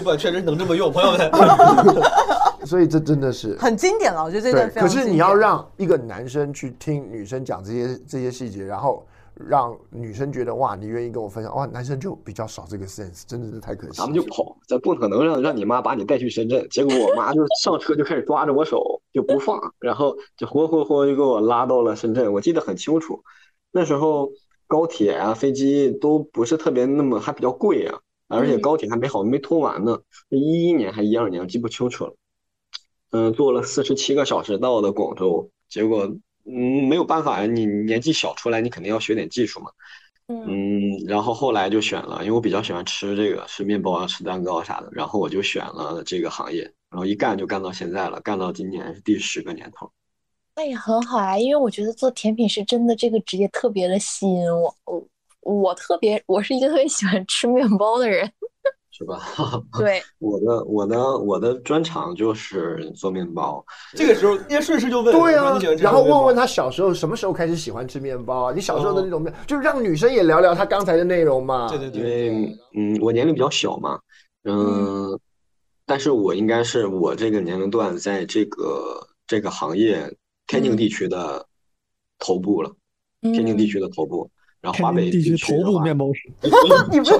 *laughs* Boy 确实能这么用，朋友们。*laughs* 所以这真的是很经典了，我觉得这段。非常。可是你要让一个男生去听女生讲这些这些细节，然后让女生觉得哇，你愿意跟我分享，哇，男生就比较少这个 sense，真的是太可惜了。咱们就跑，咱不可能让让你妈把你带去深圳。结果我妈就上车就开始抓着我手就不放，然后就活活活就给我拉到了深圳。我记得很清楚，那时候高铁啊、飞机都不是特别那么还比较贵啊，而且高铁还没好没通完呢，一一年还一二年，我记不清楚了。嗯，坐了四十七个小时到的广州，结果嗯没有办法呀，你年纪小出来，你肯定要学点技术嘛。嗯，然后后来就选了，因为我比较喜欢吃这个，吃面包啊，吃蛋糕啥的，然后我就选了这个行业，然后一干就干到现在了，干到今年是第十个年头。那也很好啊，因为我觉得做甜品是真的这个职业特别的吸引我，我我特别我是一个特别喜欢吃面包的人。是吧？*laughs* *laughs* 对，我的我的我的专长就是做面包。这个时候，应该顺势就问，对啊你喜欢，吃然后问问他小时候什么时候开始喜欢吃面包啊？你小时候的那种面，就是让女生也聊聊他刚才的内容嘛。对对因为嗯，我年龄比较小嘛，嗯，但是我应该是我这个年龄段在这个这个行业天津地区的头部了，天津地区的头部，然后华北地区头部面包师。*laughs* 你不是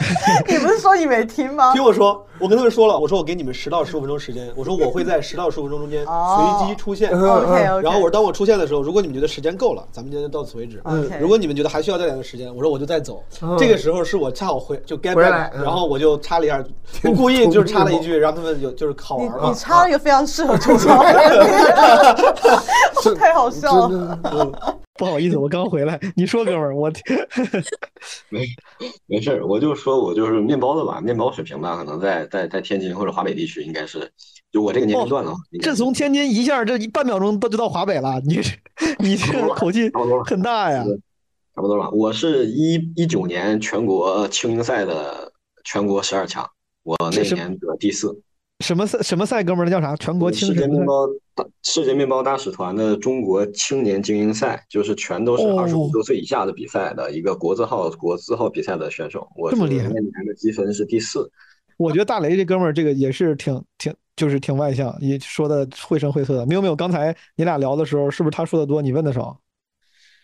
*laughs* 你不是说你没听吗？听我说，我跟他们说了，我说我给你们十到十五分钟时间，我说我会在十到十五分钟中间哦随机出现。然后我说当我出现的时候，如果你们觉得时间够了，咱们今天就到此为止。如果你们觉得还需要再点的时间，我说我就再走嗯。这个时候是我恰好回就 get 然后我就插了一下，*laughs* 我故意就是插了一句，让他们有就是好玩嘛你。插了一个非常适合吐槽的，*laughs* 太好笑了。不好意思，我刚回来。你说，哥们儿，我 *laughs* 没没事儿，我就说我就是面包的吧，面包水平吧，可能在在在天津或者华北地区应该是，就我这个年龄段的话，这从天津一下，这一半秒钟都就到华北了。你这 *laughs* 你这口气很大呀。差不多吧。我是一一九年全国青英赛的全国十二强，我那年得第四。什么赛什么赛，哥们儿，那叫啥？全国青世界？面包大世界面包大使团的中国青年精英赛，就是全都是哦二十五周岁以下的比赛的一个国字号国字号比赛的选手。我这么厉害那年的积分是第四。我觉得大雷这哥们儿这个也是挺挺，就是挺外向，也说的绘声绘色的。没有没有，刚才你俩聊的时候，是不是他说的多，你问的少？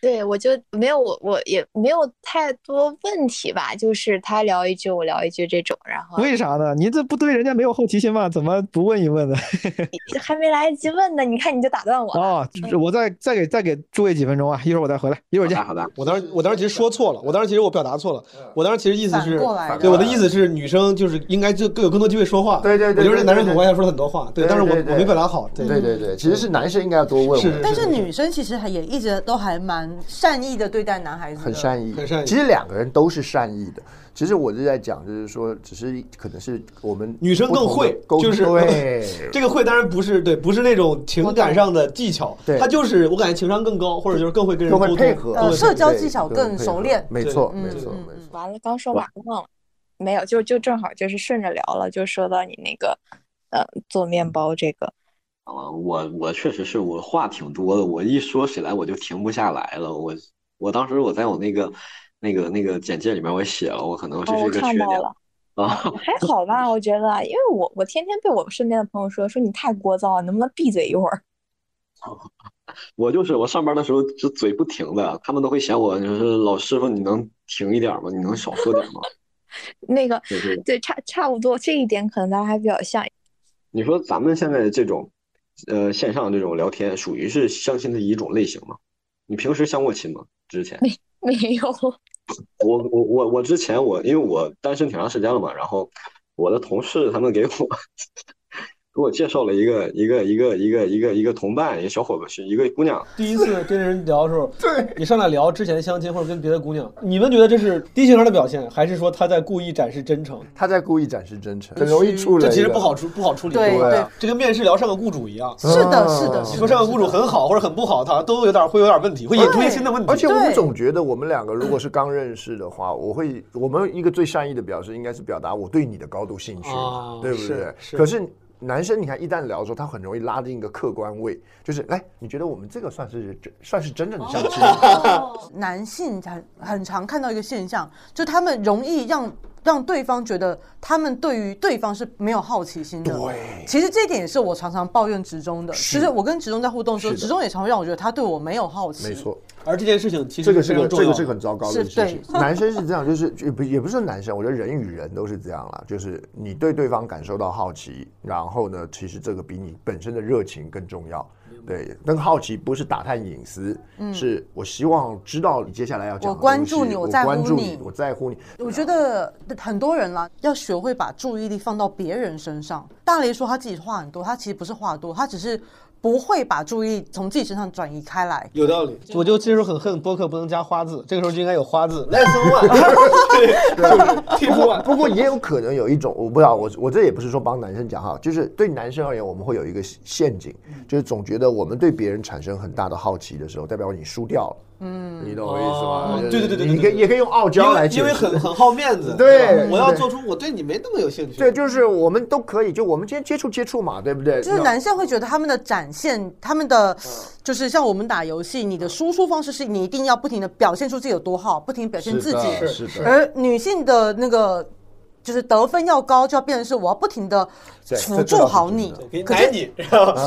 对，我就没有我我也没有太多问题吧，就是他聊一句我聊一句这种，然后为啥呢？你这不对人家没有好奇心吗？怎么不问一问呢？*laughs* 还没来得及问呢，你看你就打断我了。哦，这我再再给再给诸位几分钟啊，一会儿我再回来，一会儿见。好的。我当时我当时其实说错了，我当时其实我表达错了，我当时其实意思是对我的意思是女生就是应该就更有更多机会说话。对对对我觉得对对男生很外向，说了很多话，对，但是我我没表达好。对对对对，其实是男生应该要多问问。是但是女生其实还也一直都还蛮善意的对待男孩子，很善意，很善意。其实两个人都是善意的。其实我就在讲，就是说，只是可能是我们女生更会，沟就是对。*laughs* 这个会当然不是对，不是那种情感上的技巧，对。她就是我感觉情商更高，或者就是更会跟人沟通，配合。呃，社交技巧更熟练。没错，没错，嗯没错。完了，刚说完了忘了，没有，就就正好就是顺着聊了，就说到你那个呃做面包这个，啊，我我确实是我话挺多的，我一说起来我就停不下来了。我我当时我在我那个那个那个简介里面我写了，我可能是一个缺点看到了。啊。还好吧，我觉得，因为我我天天被我身边的朋友说说你太聒噪了，能不能闭嘴一会儿？*laughs* 我就是我上班的时候就嘴不停的，他们都会嫌我就是老师傅，你能停一点吗？你能少说点吗？*laughs* 那个就是对，差差不多这一点可能咱俩还比较像。你说咱们现在这种呃线上这种聊天，属于是相亲的一种类型吗？你平时相过亲吗？之前？没没有，我我我我之前我因为我单身挺长时间了嘛，然后我的同事他们给我给我介绍了一个一个一个一个一个一个同伴，一个小伙子，是一个姑娘。第一次跟人聊的时候，*laughs* 对你上来聊之前相亲或者跟别的姑娘，你们觉得这是低情商的表现，还是说他在故意展示真诚？他在故意展示真诚，很容易处理这。其实不好处，不好处理。吧对对这跟面试聊上个雇主一样。是的，是的，你说上个雇主很好或者很不好，他都有点会有点问题，会引出一些新的问题。而且我们总觉得我们两个如果是刚认识的话，我会我们一个最善意的表示应该是表达我对你的高度兴趣对不对可是男生你看一旦聊的时候，他很容易拉进一个客观位，就是来，你觉得我们这个算是真算是真正的相亲？*laughs* 男性很很常看到一个现象，就他们容易让让对方觉得他们对于对方是没有好奇心的。对其实这一点也是我常常抱怨职中的。是就是我跟职中在互动的时候，职中也常会让我觉得他对我没有好奇。没错。而这件事情其实这个是个这个是很糟糕的事情。*laughs* 男生是这样，就是也不也不是男生，我觉得人与人都是这样啦。就是你对对方感受到好奇，然后呢，其实这个比你本身的热情更重要。对，那个好奇不是打探隐私，嗯是我希望知道你接下来要讲的我关注你我在乎你我在乎你。我觉得很多人啦，要学会把注意力放到别人身上。大雷说他自己话很多，他其实不是话多，他只是不会把注意力从自己身上转移开来。有道理，我就这时候很恨播客不能加花字，这个时候就应该有花字。*laughs* Lesson one，*laughs* 不过不过也有可能有一种，我不知道，我我这也不是说帮男生讲哈，就是对男生而言，我们会有一个陷阱，就是总觉得我们对别人产生很大的好奇的时候，代表你输掉了。嗯，你懂我意思吗？对对对对，你可以也可以用傲娇来解释，因为很很好面子。对，我要做出我对你没那么有兴趣。对，就是我们都可以，就我们今天接触接触嘛，对不对？就是男性会觉得他们的展现，他们的就是像我们打游戏，你的输出方式是你一定要不停的表现出自己有多好，不停表现自己。是的。而女性的那个。就是得分要高，就要变成是我要不停的辅助好你，奶你，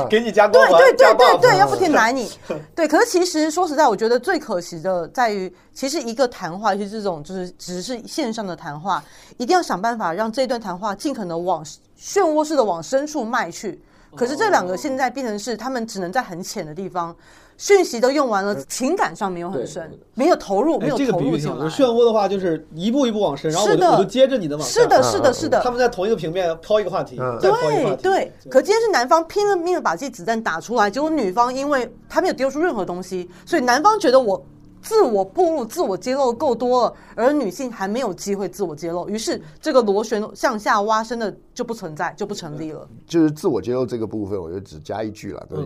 给你加对对对对对，要不停奶你。对，可是其实说实在，我觉得最可惜的在于，其实一个谈话，尤其这种就是只是线上的谈话，一定要想办法让这段谈话尽可能往漩涡式的往深处迈去。可是这两个现在变成是，他们只能在很浅的地方。讯息都用完了，情感上没有很深，没有投入，没有投入进来。漩涡的话，就是一步一步往深，然后我就我就接着你的往是的，是的，是的。他们在同一个平面抛一个话题，对对。可今天是男方拼了命的把自己子弹打出来，结果女方因为他没有丢出任何东西，所以男方觉得我。自我暴露、自我揭露够多了，而女性还没有机会自我揭露，于是这个螺旋向下挖深的就不存在，就不成立了。就是自我揭露这个部分，我就只加一句了，对，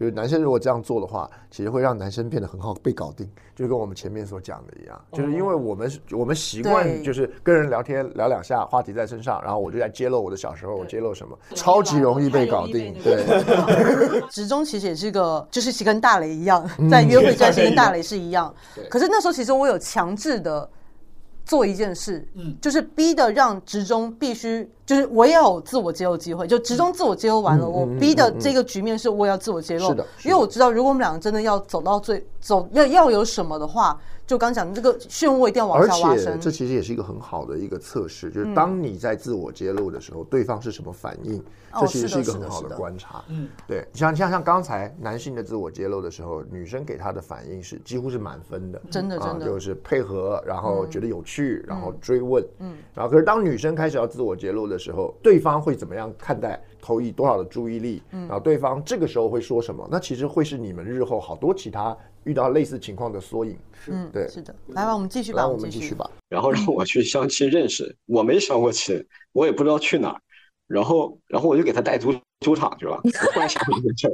就是男生如果这样做的话，其实会让男生变得很好被搞定，就跟我们前面所讲的一样，就是因为我们我们习惯就是跟人聊天聊两下，话题在身上，然后我就在揭露我的小时候，我揭露什么，超级容易被搞定。对，*laughs* *laughs* 直中其实也是一个，就是跟大雷一样，在约会关系跟大雷是一样。可是那时候其实我有强制的做一件事，嗯，就是逼的让职中必须，就是我也有自我揭露机会，就职中自我揭露完了，我逼的这个局面是我也要自我揭露，是的，因为我知道如果我们两个真的要走到最走要要有什么的话。就刚讲的这个漩涡一定要往下挖深，这其实也是一个很好的一个测试，就是当你在自我揭露的时候，对方是什么反应，这其实是一个很好的观察。嗯，对，像像像刚才男性的自我揭露的时候，女生给他的反应是几乎是满分的，真的真的。就是配合，然后觉得有趣，然后追问，嗯，然后可是当女生开始要自我揭露的时候，对方会怎么样看待？投以多少的注意力，然后对方这个时候会说什么？那其实会是你们日后好多其他遇到类似情况的缩影。是，对，是的。来吧，我们继续吧，我们继续吧。然后让我去相亲认识，*laughs* 我没相过亲，我也不知道去哪儿。然后，然后我就给他带足球场去了。*laughs* 我突然想起一件事儿，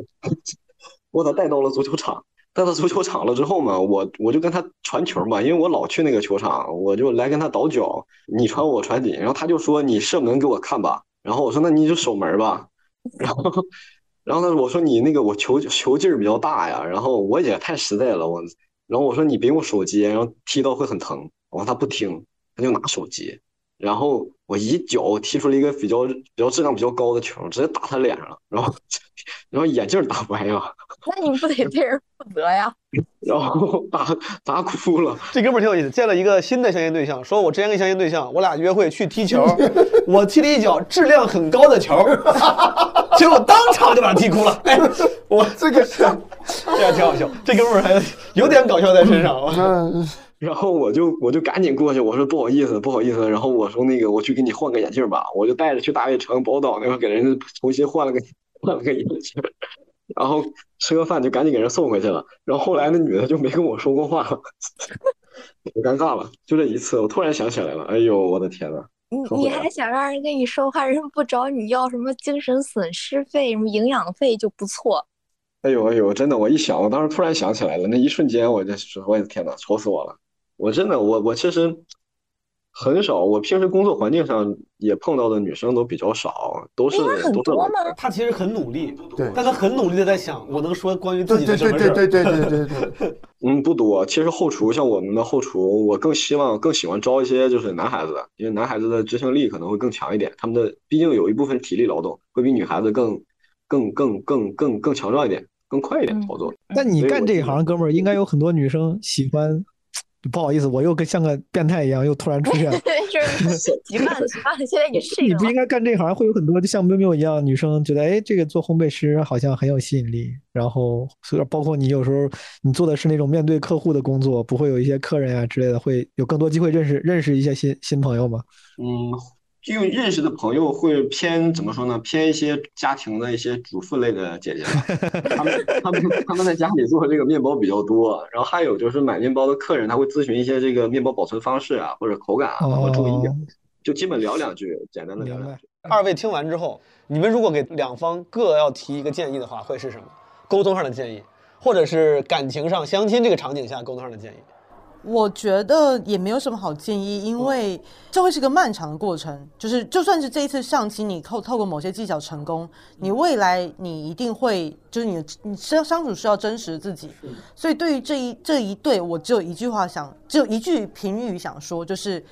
我把他带到了足球场。带到足球场了之后嘛，我我就跟他传球嘛，因为我老去那个球场，我就来跟他倒脚，你传我传你。然后他就说：“你射门给我看吧。”然后我说那你就守门吧，然后，然后他说我说你那个我球球劲儿比较大呀，然后我也太实在了我，然后我说你别用手机，然后踢到会很疼，我说他不听，他就拿手机，然后我一脚踢出了一个比较比较质量比较高的球，直接打他脸上了，然后，*laughs* 然后眼镜打歪了。那你不得对人负责呀？*laughs* 然后打打哭了。这哥们儿挺有意思，见了一个新的相亲对象，说我之前跟相亲对象，我俩约会去踢球，*laughs* 我踢了一脚质量很高的球，结果当场就把他踢哭了。哎，我这个是，这样挺好笑。这哥们儿还有点搞笑在身上。嗯，然后我就我就赶紧过去，我说不好意思，不好意思。然后我说那个我去给你换个眼镜吧，我就带着去大悦城宝岛那块给人家重新换了个换了个眼镜。然后吃个饭就赶紧给人送回去了，然后后来那女的就没跟我说过话了，*laughs* 可尴尬了。就这一次，我突然想起来了，哎呦，我的天呐！你你还想让人跟你说话，人不找你要什么精神损失费、什么营养费就不错。哎呦哎呦，真的，我一想，我当时突然想起来了，那一瞬间我就说，我的天呐，愁死我了！我真的，我我其实。很少，我平时工作环境上也碰到的女生都比较少，都是很多吗。他其实很努力，对，但他很努力的在想，我能说关于自己的什么事儿？对对对对对对对。*laughs* 嗯，不多。其实后厨像我们的后厨，我更希望更喜欢招一些就是男孩子，因为男孩子的执行力可能会更强一点，他们的毕竟有一部分体力劳动会比女孩子更更更更更更强壮一点，更快一点操作。那你干这一行，哥们儿应该有很多女生喜欢。不好意思，我又跟像个变态一样，又突然出现了。*laughs* 习惯了，*laughs* 习惯了，现在你适应了。你不应该干这行，会有很多就像喵喵一样女生觉得，哎，这个做烘焙师好像很有吸引力。然后，所以包括你有时候你做的是那种面对客户的工作，不会有一些客人啊之类的，会有更多机会认识认识一些新新朋友吗？嗯，就认识的朋友会偏怎么说呢？偏一些家庭的一些主妇类的姐姐吧，*laughs* 他们他们他们在家里做这个面包比较多，然后还有就是买面包的客人他会咨询一些这个面包保存方式啊或者口感啊，包括注意点，就基本聊两句，简单的聊两句。二位听完之后，你们如果给两方各要提一个建议的话，会是什么？沟通上的建议，或者是感情上相亲这个场景下沟通上的建议？我觉得也没有什么好建议，因为这会是个漫长的过程。就是就算是这一次上期，你透透过某些技巧成功，你未来你一定会就是你你相相处是要真实自己。所以对于这一这一对，我只有一句话想，只有一句评语想说，就是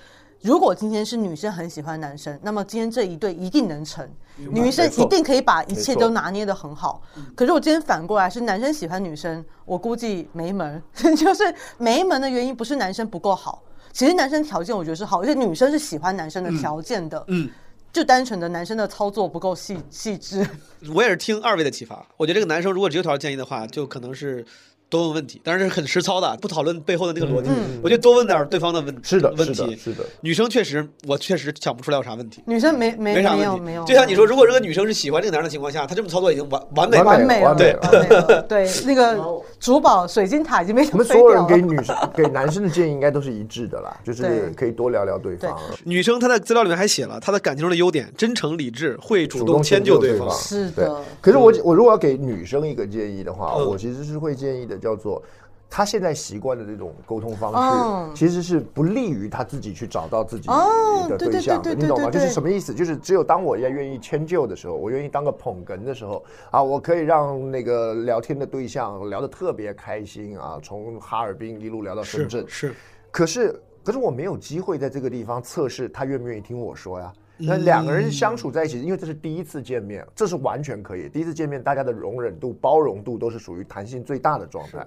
如果今天是女生很喜欢男生，那么今天这一对一定能成。女生一定可以把一切都拿捏的很好，可是我今天反过来是男生喜欢女生，我估计没门，*laughs* 就是没门的原因不是男生不够好，其实男生条件我觉得是好，而且女生是喜欢男生的条件的，嗯，就单纯的男生的操作不够细细致。我也是听二位的启发，我觉得这个男生如果只有条件建议的话，就可能是。多问问题，当然是很实操的，不讨论背后的那个逻辑。我觉得多问点对方的问是的问题。是的，是的。女生确实，我确实想不出来有啥问题。女生没没没啥没有问题，没有。就像你说，如果这个女生是喜欢这个男人的情况下，她这么操作已经完完美完美了，对完美了 *laughs* 对，那个珠宝水晶塔已经被我们所有人给女生给男生的建议应该都是一致的啦，就是可以多聊聊对方。女生她在资料里面还写了她的感情中的优点：真诚、理智，会主主动迁就对方。对。可是我我如果要给女生一个建议的话，嗯我其实是会建议的，叫做他现在习惯的这种沟通方嗯式，其实是不利于他自己去找到自己的哦对对象你懂吗？就是什么意思？就是只有当我要愿意迁就的时候，我愿意当个捧哏的时候啊，我可以让那个聊天的对象聊得特别开心啊，从哈尔滨一路聊到深圳，是。可是，可是我没有机会在这个地方测试他愿不愿意听我说呀。那嗯两个人相处在一起，因为这是第一次见面，这是完全可以。第一次见面，大家的容忍度、包容度都是属于弹性最大的状态。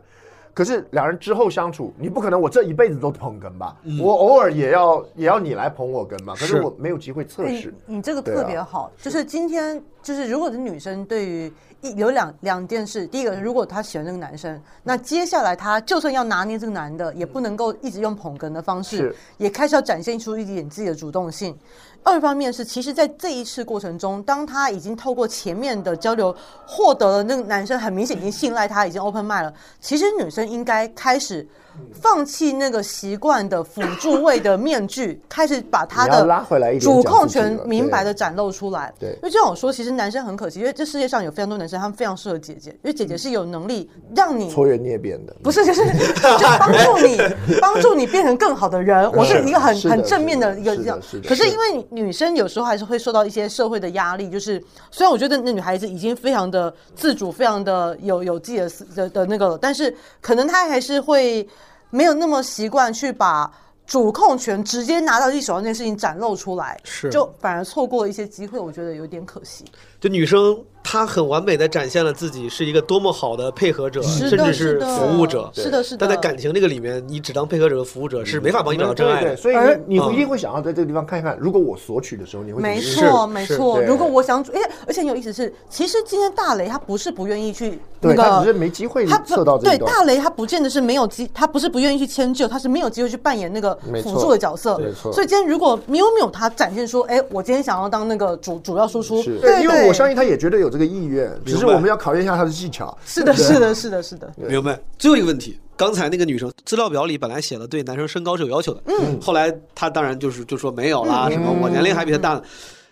可是两人之后相处，你不可能我这一辈子都捧哏吧？我偶尔也要也要你来捧我哏嘛。可是是我没有机会测试。你你这个特别好，就是今天就是如果是女生对于一有两两件事，第一个如果她喜欢这个男生，那接下来她就算要拿捏这个男的，也不能够一直用捧哏的方式，也开始要展现出一点自己的主动性。二方面是，其实，在这一次过程中，当他已经透过前面的交流，获得了那个男生很明显已经信赖他，已经 open mind 了。其实女生应该开始放弃那个习惯的辅助位的面具，开始把他的拉回来一点主控权明白的展露出来。对因为就像我说，其实男生很可惜，因为这世界上有非常多男生，他们非常适合姐姐，因为姐姐是有能力让你搓圆捏扁的，不是，就是就帮助你，帮助你变成更好的人。*laughs* 我是一个很很正面的一个这样可是因为女生有时候还是会受到一些社会的压力，就是虽然我觉得那女孩子已经非常的自主，非常的有有自己的思的的那个了，但是可能她还是会没有那么习惯去把。主控权直接拿到自己手上这件事情展露出来，是就反而错过了一些机会，我觉得有点可惜。就女生她很完美的展现了自己是一个多么好的配合者，是的甚至是的。服务者。是的是的。但在感情这个里面，你只当配合者和服务者是没法帮你找到真爱的。对对，所以而你一定会想要在这个地方看一看，如果我索取的时候，你会怎么没错，没错。如果我想主，因为而且很有意思是，其实今天大雷他不是不愿意去那个，对他只是没机会他不测到这对大雷他不见得是没有机，他不是不愿意去迁就，他是没有机会去扮演那个辅助的角色。没错。所以今天如果喵喵他展现说，哎，我今天想要当那个主主要输出，是。对，因为我相信信他也绝对有这个意愿，只是我们要考验一下他的技巧。是的，是的，是的，是的。明白。最后一个问题，刚才那个女生资料表里本来写了对男生身高是有要求的，嗯，后来她当然就是就说没有啦，嗯什么我年龄还比她大呢。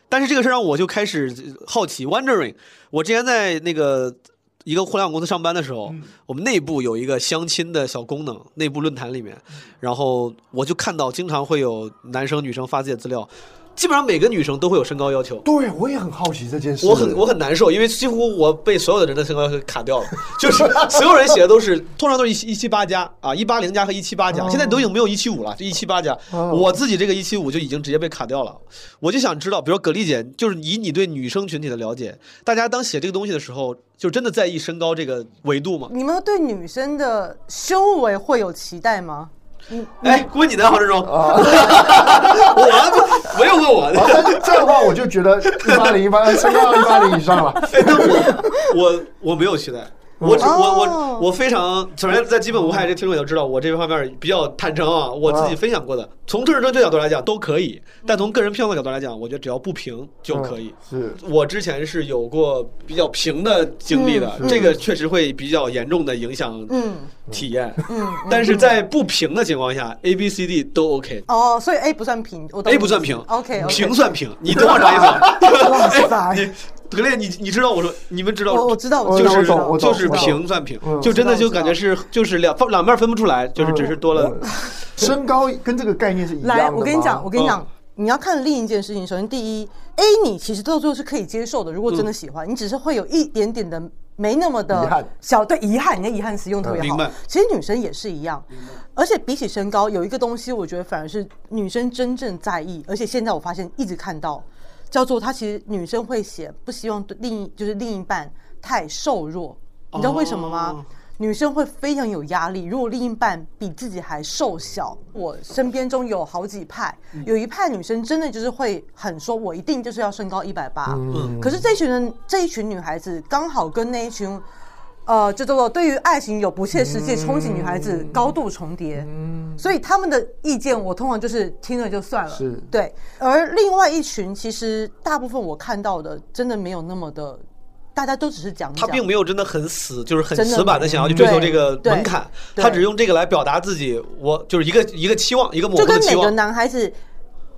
但是这个事让我就开始好奇，wondering。我之前在那个一个互联网公司上班的时候，我们内部有一个相亲的小功能，内部论坛里面，然后我就看到经常会有男生女生发自己的资料，基本上每个女生都会有身高要求。对，我也很好奇这件事。我很我很难受，因为几乎我被所有的人的身高要求卡掉了，*laughs* 就是所有人写的都是，通常都是一七一七八加啊，一八零加和一七八加，哦现在都已经没有一七五了，就一七八加。哦我自己这个一七五就已经直接被卡掉了。我就想知道，比如说葛丽姐，就是以你对女生群体的了解，大家当写这个东西的时候，就真的在意身高这个维度吗？你们对女生的胸围会有期待吗？哎，问你呢，黄志忠，*laughs* 我没有问我的。啊但是这样的话，我就觉得一八零一八身高一八零以上了。*laughs* 我我没有期待，我只我哦我我非常，首先在基本无害这听众也都知道，我这方面比较坦诚啊，我自己分享过的，从政治正确角度来讲都可以，但从个人偏好的角度来讲，我觉得只要不平就可以。是我之前是有过比较平的经历的，嗯这个确实会比较严重的影响嗯体验。嗯，但是在不平的情况下，A、B、C、D 都 OK。哦，所以 A 不算平，我懂 A 不算平 OK，平算平，你懂我啥意思吗？哇塞，*laughs* 你格列，你你知道我说，你们知道？我我知道我知道就是我懂我懂就是平算平嗯，就真的就感觉是就是两两面分不出来，就是只是多了。*laughs* 身高跟这个概念是一样的来，我跟你讲，我跟你讲，嗯你要看另一件事情。首先，第一，A 你其实到最后是可以接受的，如果真的喜欢，你只是会有一点点的没那么的小对遗憾，你的遗憾词用得特别好。其实女生也是一样，而且比起身高，有一个东西，我觉得反而是女生真正在意，而且现在我发现一直看到，叫做她其实女生会写不希望对另一就是另一半太瘦弱，你知道为什么吗？哦女生会非常有压力，如果另一半比自己还瘦小，我身边中有好几派，有一派女生真的就是会很说，我一定就是要身高一百八。嗯可是这群人，这一群女孩子刚好跟那一群，呃，就叫做对于爱情有不切实际憧憬女孩子高度重叠。嗯所以他们的意见，我通常就是听了就算了。是对，而另外一群，其实大部分我看到的，真的没有那么的，大家都只是讲讲。他并没有真的很死，就是很死板的想要去追求这个门槛，他只用这个来表达自己，我就是一个一个期望，一个模就跟每个。男孩子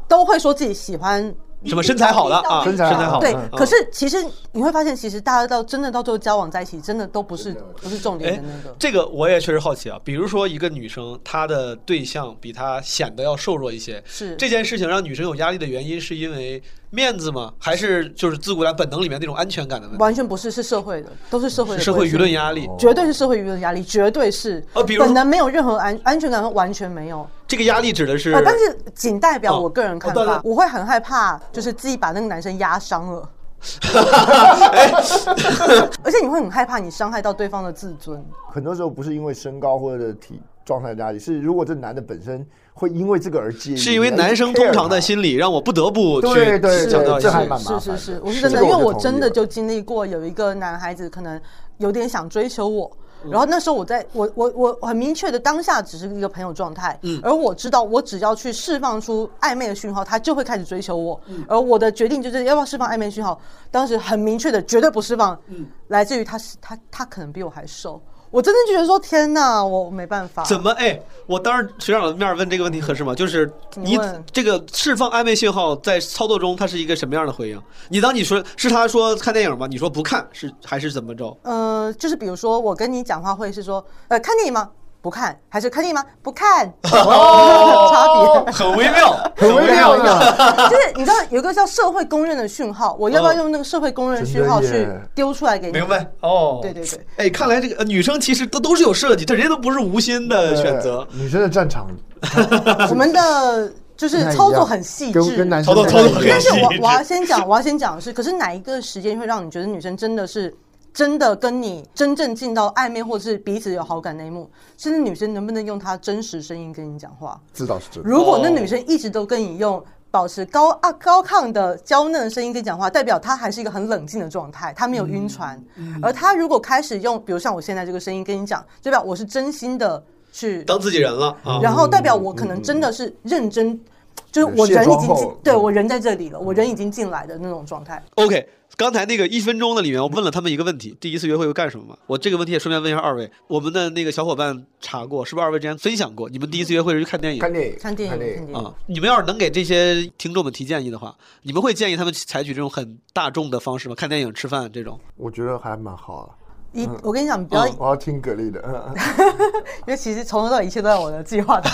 都会说自己喜欢什么身材好的啊身材好对嗯，可是其实你会发现，其实大家到真的到最后交往在一起，真的都不是不是重点的那个。这个我也确实好奇啊，比如说一个女生，她的对象比她显得要瘦弱一些，是这件事情让女生有压力的原因，是因为面子吗？还是就是自古来本能里面那种安全感的问题？完全不是，是社会的，都是社会的社会舆论压力绝对是社会舆论压力，绝对是。呃比如本能没有任何安安全感，完全没有。这个压力指的是，啊，但是仅代表我个人看法，我会很害怕，就是自己把那个男生压伤了。*laughs* *laughs* 而且你会很害怕你伤害到对方的自尊。很多时候不是因为身高或者体状态的压力，是如果这男的本身会因为这个而介意，是因为男生通常的心理让我不得不去对对对，强调一下这还蛮麻烦。是是是，我是真的，因为我真的就经历过有一个男孩子可能有点想追求我。嗯然后那时候我在我我我很明确的当下只是一个朋友状态，嗯而我知道我只要去释放出暧昧的讯号，他就会开始追求我。嗯而我的决定就是要不要释放暧昧讯号，当时很明确的绝对不释放，嗯来自于他是他他可能比我还瘦，我真的觉得说天哪，我没办法。怎么哎？我当着学长的面问这个问题合适吗？就是你这个释放暧昧信号在操作中，它是一个什么样的回应？你当你说是他说看电影吗？你说不看是还是怎么着？呃，就是比如说我跟你讲话会是说，呃，看电影吗？不看，还是看电影吗？不看，*laughs* 哦差别。很微妙，很微妙。的。*laughs* 就是你知道有一个叫社会公认的讯号，我要不要用那个社会公认的讯号去丢出来给你？明白。哦。对对对，哎，看来这个呃女生其实都都是有设计，这人家都不是无心的选择。女生的战场。*laughs* 我们的就是操作很细致，跟跟男生操作操作很细致但是我我要先讲，我要先讲的是，可是哪一个时间会让你觉得女生真的是真的跟你真正进到暧昧或者是彼此有好感那一幕？是那女生能不能用她真实声音跟你讲话？知道是真的。如果那女生一直都跟你用保持高啊高亢的娇嫩的声音跟你讲话，代表她还是一个很冷静的状态，她没有晕船。而她如果开始用，比如像我现在这个声音跟你讲，代表我是真心的去当自己人了啊。然后代表我可能真的是认真，就是我人已经进，对我人在这里了，我人已经进来的那种状态。OK，刚才那个一分钟的里面，我问了他们一个问题：第一次约会会干什么吗？我这个问题也顺便问一下二位，我们的那个小伙伴查过，是不是二位之前分享过？你们第一次约会是去看电影？看电影，看电影，看电影啊！你们要是能给这些听众们提建议的话，你们会建议他们采取这种很大众的方式吗？看电影、吃饭这种？我觉得还蛮好啊。一，我跟你讲，不要，我要听格力的，*laughs* 因为其实从头到尾一切都在我的计划当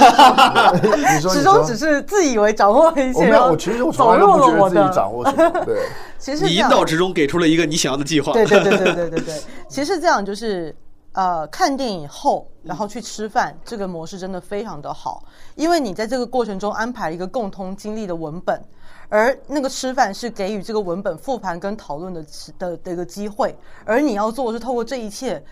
中，始终只是自以为掌握了一切，我没有，我其实我从来都不觉得自己掌握什么。*laughs* 对，其实你引导之中给出了一个你想要的计划。对对对对对对对，其实这样就是呃，看电影后然后去吃饭，这个模式真的非常的好，因为你在这个过程中安排一个共同经历的文本。而那个吃饭是给予这个文本复盘跟讨论的的的一个机会，而你要做的是透过这一切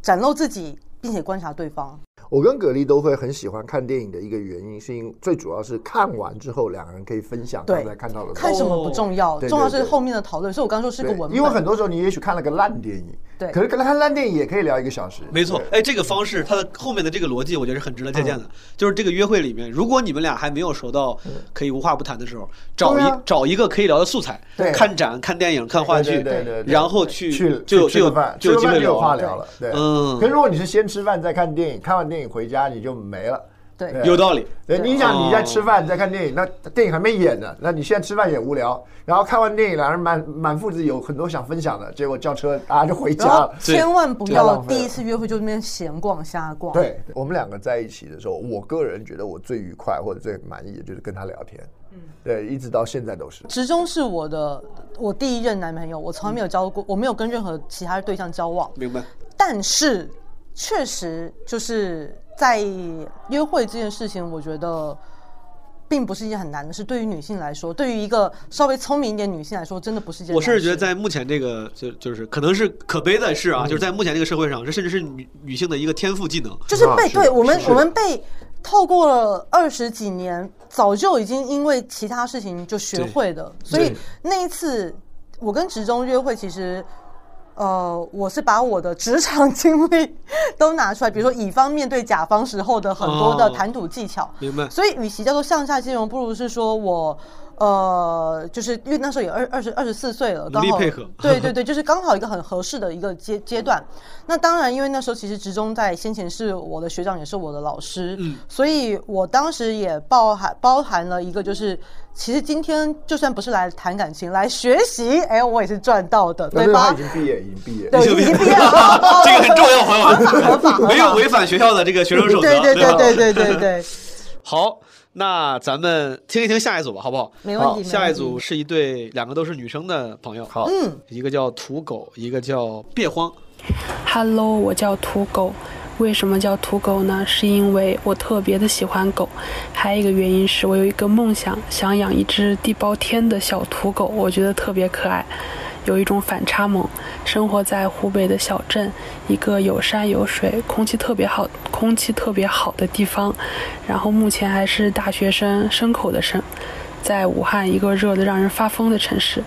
展露自己，并且观察对方。我跟葛丽都会很喜欢看电影的一个原因，是因为最主要是看完之后两个人可以分享刚对才看到的。看什么不重要，重要是后面的讨论。所以我刚刚说是个文本，因为很多时候你也许看了个烂电影，对。可是跟他看烂电影也可以聊一个小时。没错，哎，这个方式它的后面的这个逻辑，我觉得是很值得借鉴的。就是这个约会里面，如果你们俩还没有熟到可以无话不谈的时候，找一啊。找一个可以聊的素材对，看展、看电影、看话剧对对对，然后去去就有就就有机会有话聊了。对，嗯。可是如果你是先吃饭再看电影，看完电影回家你就没了。对有道理。对，你想哦你在吃饭在看电影，那电影还没演呢，那你现在吃饭也无聊，然后看完电影两人满满腹子有很多想分享的，结果叫车啊就回家了。千万不要第一次约会就那边闲逛瞎逛。对我们两个在一起的时候，我个人觉得我最愉快或者最满意的就是跟他聊天。嗯，对，一直到现在都是。直中是我的我第一任男朋友，我从来没有交过，我没有跟任何其他对象交往。明白。但是确实就是在约会这件事情，我觉得并不是一件很难的事。对于女性来说，对于一个稍微聪明一点女性来说，真的不是一件。我甚至觉得，在目前这个就就是可能是可悲的是啊，就是在目前这个社会上，这甚至是女女性的一个天赋技能，就是被、对我们我们被透过了二十几年，早就已经因为其他事情就学会的。所以那一次我跟职中约会，其实。呃，我是把我的职场经历都拿出来，比如说乙方面对甲方时候的很多的哦谈吐技巧。明白。所以，与其叫做向下兼容，不如是说我。呃，就是因为那时候也二二十二十四岁了，努刚好力配合 *laughs* 对对对，就是刚好一个很合适的一个阶阶段。那当然，因为那时候其实职中在先前是我的学长，也是我的老师，嗯，所以我当时也包含包含了一个，就是其实今天就算不是来谈感情，来学习，哎，我也是赚到的，对吧他已？经毕业，已经毕业，对，已经毕业了，*laughs* 这个很重要，朋友 *laughs* 合法合法合法没有违反学校的这个学生守则，对对吧对对对对对。*laughs* 好，那咱们听一听下一组吧，好不好？没问题下一组是一对两个都是女生的朋友，好嗯，一个叫土狗，一个叫别慌。Hello，我叫土狗。为什么叫土狗呢？是因为我特别的喜欢狗，还有一个原因是我有一个梦想，想养一只地包天的小土狗，我觉得特别可爱，有一种反差萌。生活在湖北的小镇，一个有山有水、空气特别好、空气特别好的地方，然后目前还是大学生，牲口的牲。在武汉一个热得让人发疯的城市，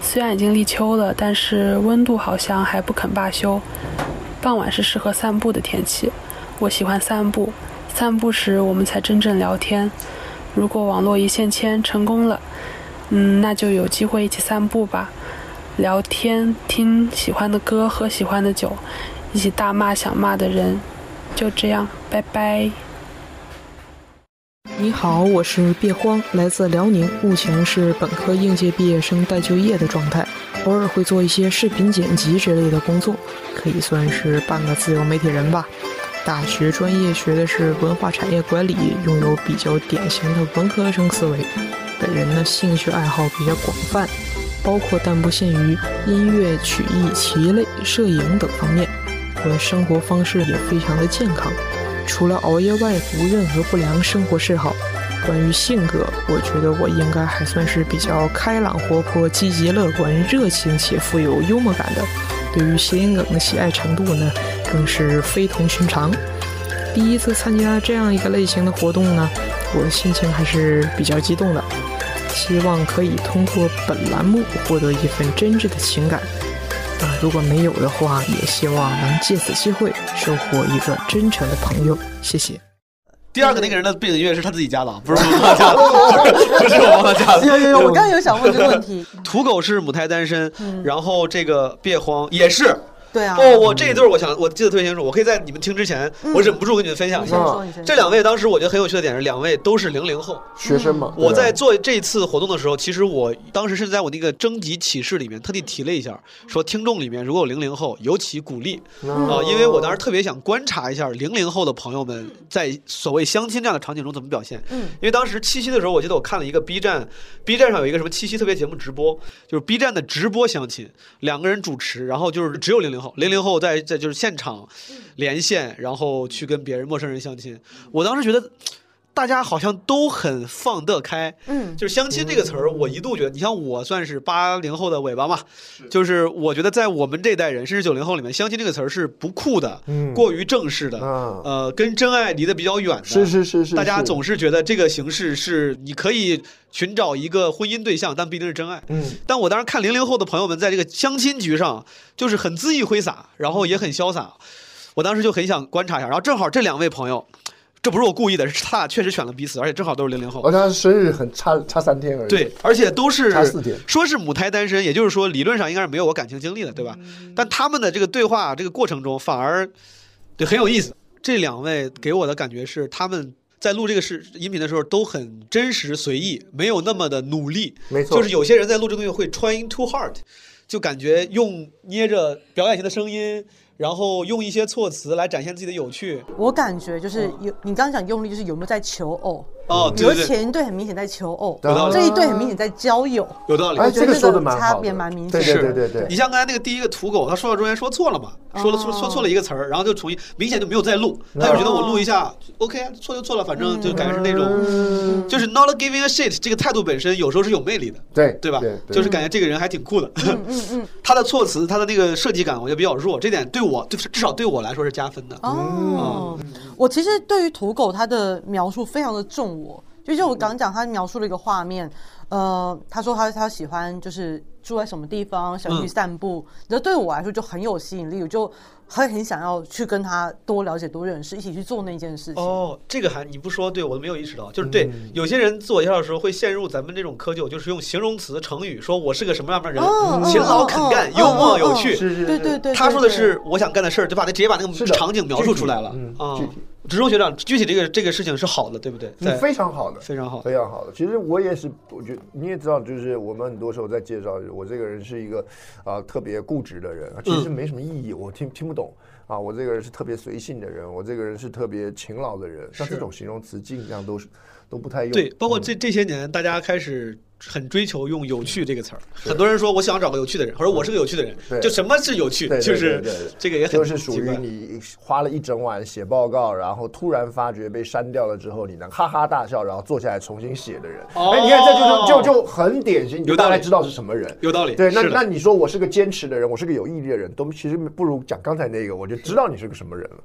虽然已经立秋了，但是温度好像还不肯罢休。傍晚是适合散步的天气，我喜欢散步。散步时我们才真正聊天。如果网络一线牵成功了，嗯，那就有机会一起散步吧，聊天，听喜欢的歌，喝喜欢的酒，一起大骂想骂的人。就这样，拜拜。你好，我是别慌，来自辽宁，目前是本科应届毕业生待就业的状态，偶尔会做一些视频剪辑之类的工作，可以算是半个自由媒体人吧。大学专业学的是文化产业管理，拥有比较典型的文科生思维。本人呢，兴趣爱好比较广泛，包括但不限于音乐、曲艺、棋类、摄影等方面。我的生活方式也非常的健康。除了熬夜外，无任何不良生活嗜好。关于性格，我觉得我应该还算是比较开朗、活泼、积极、乐观、热情且富有幽默感的。对于谐音梗的喜爱程度呢，更是非同寻常。第一次参加这样一个类型的活动呢，我的心情还是比较激动的。希望可以通过本栏目获得一份真挚的情感。啊，如果没有的话，也希望能借此机会收获一个真诚的朋友。谢谢。第二个那个人的背景音乐是他自己加的，*laughs* *laughs* 不是我帮他加的，不是我帮他加的。有有有，我刚刚有想问这个问题。*laughs* 土狗是母胎单身，嗯然后这个别慌也是。对啊。哦，我这一对儿我想我记得特别清楚，我可以在你们听之前，嗯我忍不住跟你们分享一下这两位当时我觉得很有趣的点是，两位都是零零后。学生嘛。我在做这次活动的时候，其实我当时是在我那个征集启事里面特地提了一下，说听众里面如果有零零后，尤其鼓励啊、嗯因为我当时特别想观察一下零零后的朋友们在所谓相亲这样的场景中怎么表现。嗯因为当时七夕的时候，我记得我看了一个 B 站，B 站上有一个什么七夕特别节目直播，就是 B 站的直播相亲，两个人主持，然后就是只有零零后，零零后在在就是现场连线，然后去跟别人陌生人相亲。我当时觉得。大家好像都很放得开，嗯，就是相亲这个词儿，我一度觉得，你像我算是八零后的尾巴嘛，就是我觉得在我们这代人，甚至九零后里面，相亲这个词儿是不酷的，嗯。过于正式的，嗯呃，跟真爱离得比较远的，是是是是是大家总是觉得这个形式是你可以寻找一个婚姻对象，但不一定是真爱。嗯，但我当时看零零后的朋友们在这个相亲局上，就是很恣意挥洒，然后也很潇洒。我当时就很想观察一下，然后正好这两位朋友，这不是我故意的，是他俩确实选了彼此，而且正好都是零零后。好像生日很差差三天而已。对，而且都是差四天说是母胎单身，也就是说理论上应该是没有我感情经历的，对吧？但他们的这个对话这个过程中，反而对很有意思。这两位给我的感觉是他们。在录这个视音频的时候都很真实随意，没有那么的努力。没错就是有些人在录这个东西会 trying too hard，就感觉用捏着表演型的声音，然后用一些措辞来展现自己的有趣。我感觉就是有，你刚刚讲用力，就是有没有在求偶？哦比如对对对前一对很明显在求偶有道，理。这一对很明显在交友，有道理，我觉得这个差别蛮明显。是。你像刚才那个第一个土狗，他说到中间说错了嘛，说了说说错了一个词儿，然后就重新明显就没有再录，他就觉得我录一下，OK 啊，错就错了，反正就感觉是那种，就是 not giving a shit 这个态度本身有时候是有魅力的，对对吧？对对。就是感觉这个人还挺酷的。嗯嗯，*laughs* 他的措辞，他的那个设计感，我觉得比较弱，这点对我就是至少对我来说是加分的。哦，我其实对于土狗他的描述非常的重我，就像我刚讲，他描述了一个画面，呃，他说他他喜欢就是住在什么地方，想去嗯散步，这、对我来说就很有吸引力，我就很很想要去跟他多了解、多认识，一起去做那件事情。哦，这个还你不说，对我都没有意识到。就是对、嗯有些人自我介绍的时候会陷入咱们这种窠臼，就是用形容词、成语说我是个什么样的人，哦勤劳肯干、哦幽默、哦有趣。是是是对对对他说的是我想干的事儿，就把那直接把那个场景描述出来了。啊，职中学长，具体这个这个事情是好的，对不对？是非常好的，非常好，非常好的。其实我也是，我觉得你也知道，就是我们很多时候在介绍我这个人是一个啊、特别固执的人，其实嗯没什么意义，我听听不懂啊。我这个人是特别随性的人，我这个人是特别勤劳的人，像这种形容词尽量都是都不太用。对，包括嗯这这些年，大家开始很追求用“有趣”这个词儿。很多人说我想找个有趣的人，或者我是个有趣的人。对就什么是有趣？就是这个也很就是属于你花了一整晚写报告，然后突然发觉被删掉了之后，你能哈哈大笑，然后坐下来重新写的人。哦哎，你看这就就就很典型，你大概知道是什么人。有道理对，那那你说我是个坚持的人，我是个有毅力的人，都其实不如讲刚才那个，我就知道你是个什么人了。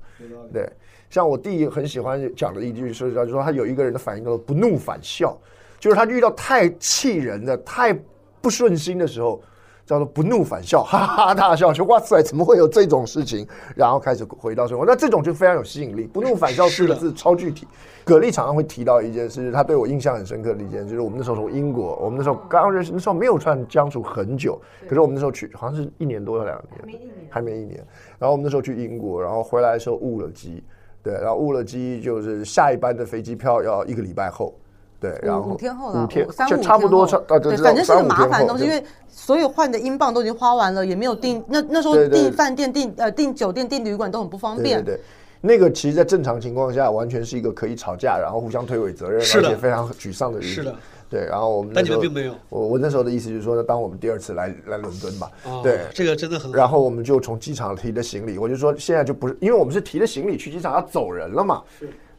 对，像我弟很喜欢讲的一句是，他说他有一个人的反应叫做不怒反笑，就是他遇到太气人的、太不顺心的时候。叫做不怒反笑，哈哈大笑，说哇塞，怎么会有这种事情？然后开始回到生活，那这种就非常有吸引力。不怒反笑四个字超具体。蛤蜊常常会提到一件事，他对我印象很深刻的一件，就是我们那时候从英国，我们那时候刚认识，那时候没有算相处很久，可是我们那时候去好像是一年多两年，还没一年。然后我们那时候去英国，然后回来的时候误了机，对，然后误了机就是下一班的飞机票要一个礼拜后。对，然后五天后了，五天五三五就差不多差天后呃，对，反正是个麻烦的东西，因为所有换的英镑都已经花完了，也没有订那那时候订饭店、订呃订酒店、订旅馆都很不方便。对对对，那个其实，在正常情况下，完全是一个可以吵架，然后互相推诿责任，而且非常沮丧的日子。是的，对。然后我们但那时候你们并没有我我那时候的意思就是说，当我们第二次来来伦敦吧，哦对，这个真的很。然后我们就从机场提的行李，我就说现在就不是，因为我们是提着行李去机场要走人了嘛，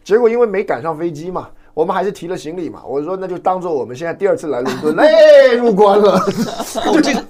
结果因为没赶上飞机嘛。我们还是提了行李嘛，我说那就当做我们现在第二次来伦敦，*laughs* 哎，入关了。哦，这个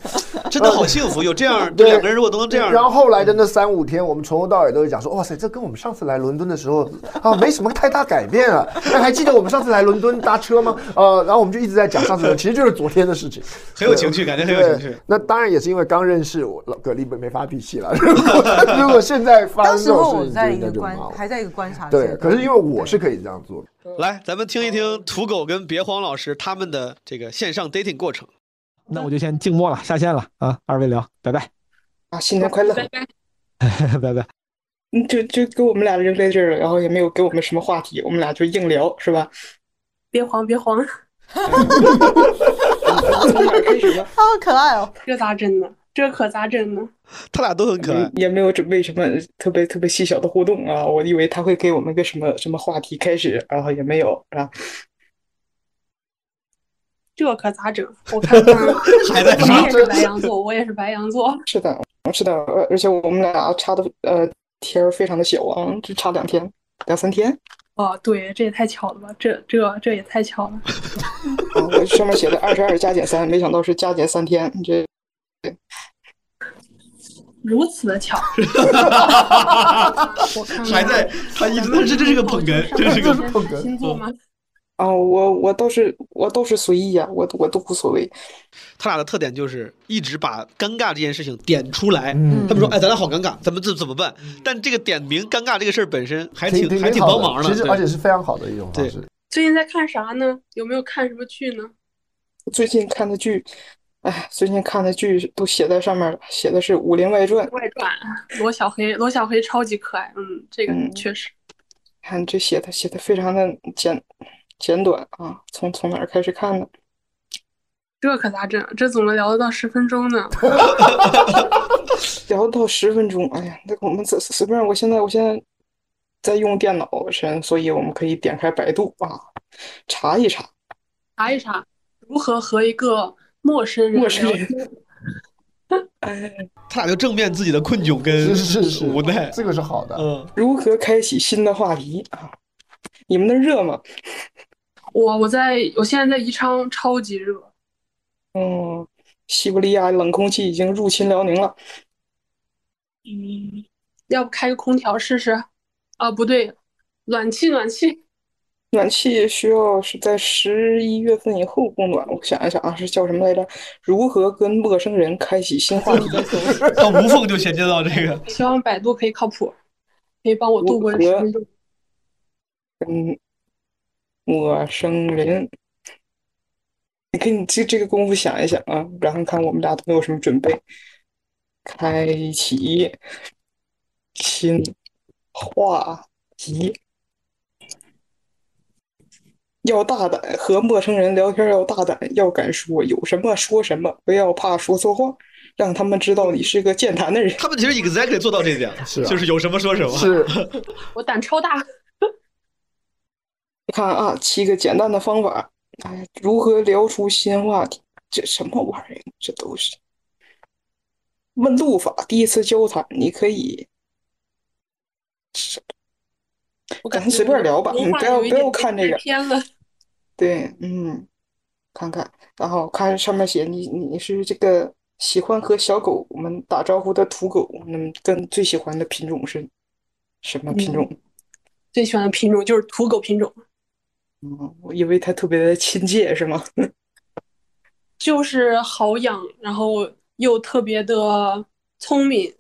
真的好幸福，有这样，这对两个人如果都能这样，然后后来的那三五天，我们从头到尾都是讲说，哇塞，这跟我们上次来伦敦的时候啊没什么太大改变啊。那还记得我们上次来伦敦搭车吗？呃，然后我们就一直在讲上次，其实就是昨天的事情，很有情趣感觉很有情趣那当然也是因为刚认识我，老葛丽没没发脾气了。*laughs* 如果现在发当时生这种事情，在一就个观还在一个观察阶对，可是因为我是可以这样做的。来，咱们听一听土狗跟别慌老师他们的这个线上 dating 过程。那我就先静默了，下线了啊！二位聊，拜拜，啊，新年快乐！拜拜。拜拜。嗯，就就给我们俩扔在这儿了，然后也没有给我们什么话题，我们俩就硬聊，是吧？别慌，别慌，*laughs* 从哪儿开始呢？*laughs* 好可爱哦！这咋整呢？这可咋整呢？他俩都很可爱，也没有准备什么特别特别细小的互动啊。我以为他会给我们个什么什么话题开始，然后也没有，啊。这可咋整？我看看，*laughs* 还在你也是白羊座，我也是白羊座。是的，是的，而而且我们俩差的呃天儿非常的小啊，只差两天，两三天。哦，对，这也太巧了吧！这这这也太巧了。哦 *laughs* 我上面写的二十二加减三，没想到是加减三天，这如此的巧，*laughs* 我看还在，他一直在，这这是个捧哏，这是个捧哏星座吗？哦，我我倒是我倒是随意啊，我我都无所谓。他俩的特点就是一直把尴尬这件事情点出来。嗯他们说：“哎，咱俩好尴尬，咱们这怎么办？”但这个点名尴尬这个事儿本身还挺还挺帮忙的，其实而且是非常好的一种方式。最近在看啥呢？有没有看什么剧呢？最近看的剧，哎，最近看的剧都写在上面了，写的是《武林外传》。外传，罗小黑，罗小黑超级可爱，嗯，这个嗯确实。看这写的写的非常的简简短啊，从从哪儿开始看呢？这可咋整？这怎么聊得到十分钟呢？*laughs* 聊到十分钟，哎呀，那我们随随便，我现在我现在在用电脑上，所以我们可以点开百度啊，查一查。查一查如何和一个陌生人陌生人 *laughs* 哎。他俩就正面自己的困窘跟是是是无奈，这个是好的。嗯，如何开启新的话题啊？你们那热吗？我我在我现在在宜昌，超级热。嗯，西伯利亚冷空气已经入侵辽宁了。嗯，要不开个空调试试？啊，不对，暖气暖气。暖气需要是在十一月份以后供暖。我想一想啊，是叫什么来着？如何跟陌生人开启新话题？*laughs* 到无缝就衔接到这个。希望百度可以靠谱，可以帮我度过这十分钟。跟陌生人，你可以这这个功夫想一想啊，然后看我们俩都没有什么准备。开启新话题。要大胆，和陌生人聊天要大胆，要敢说，有什么说什么，不要怕说错话，让他们知道你是个健谈的人。*laughs* 他们其实 exactly 做到这一点了，是啊就是有什么说什么。是，*laughs* 我胆超大。你 *laughs* 看啊，七个简单的方法，哎，如何聊出新话题？这什么玩意儿？这都是问路法。第一次交谈，你可以，我感觉随便聊吧，你不要不要看这个。偏了。对，嗯，看看，然后看上面写你你是这个喜欢和小狗们打招呼的土狗，那么跟最喜欢的品种是什么品种？*laughs* 最喜欢的品种就是土狗品种。嗯，我以为它特别的亲切，是吗？*laughs* 就是好养，然后又特别的聪明，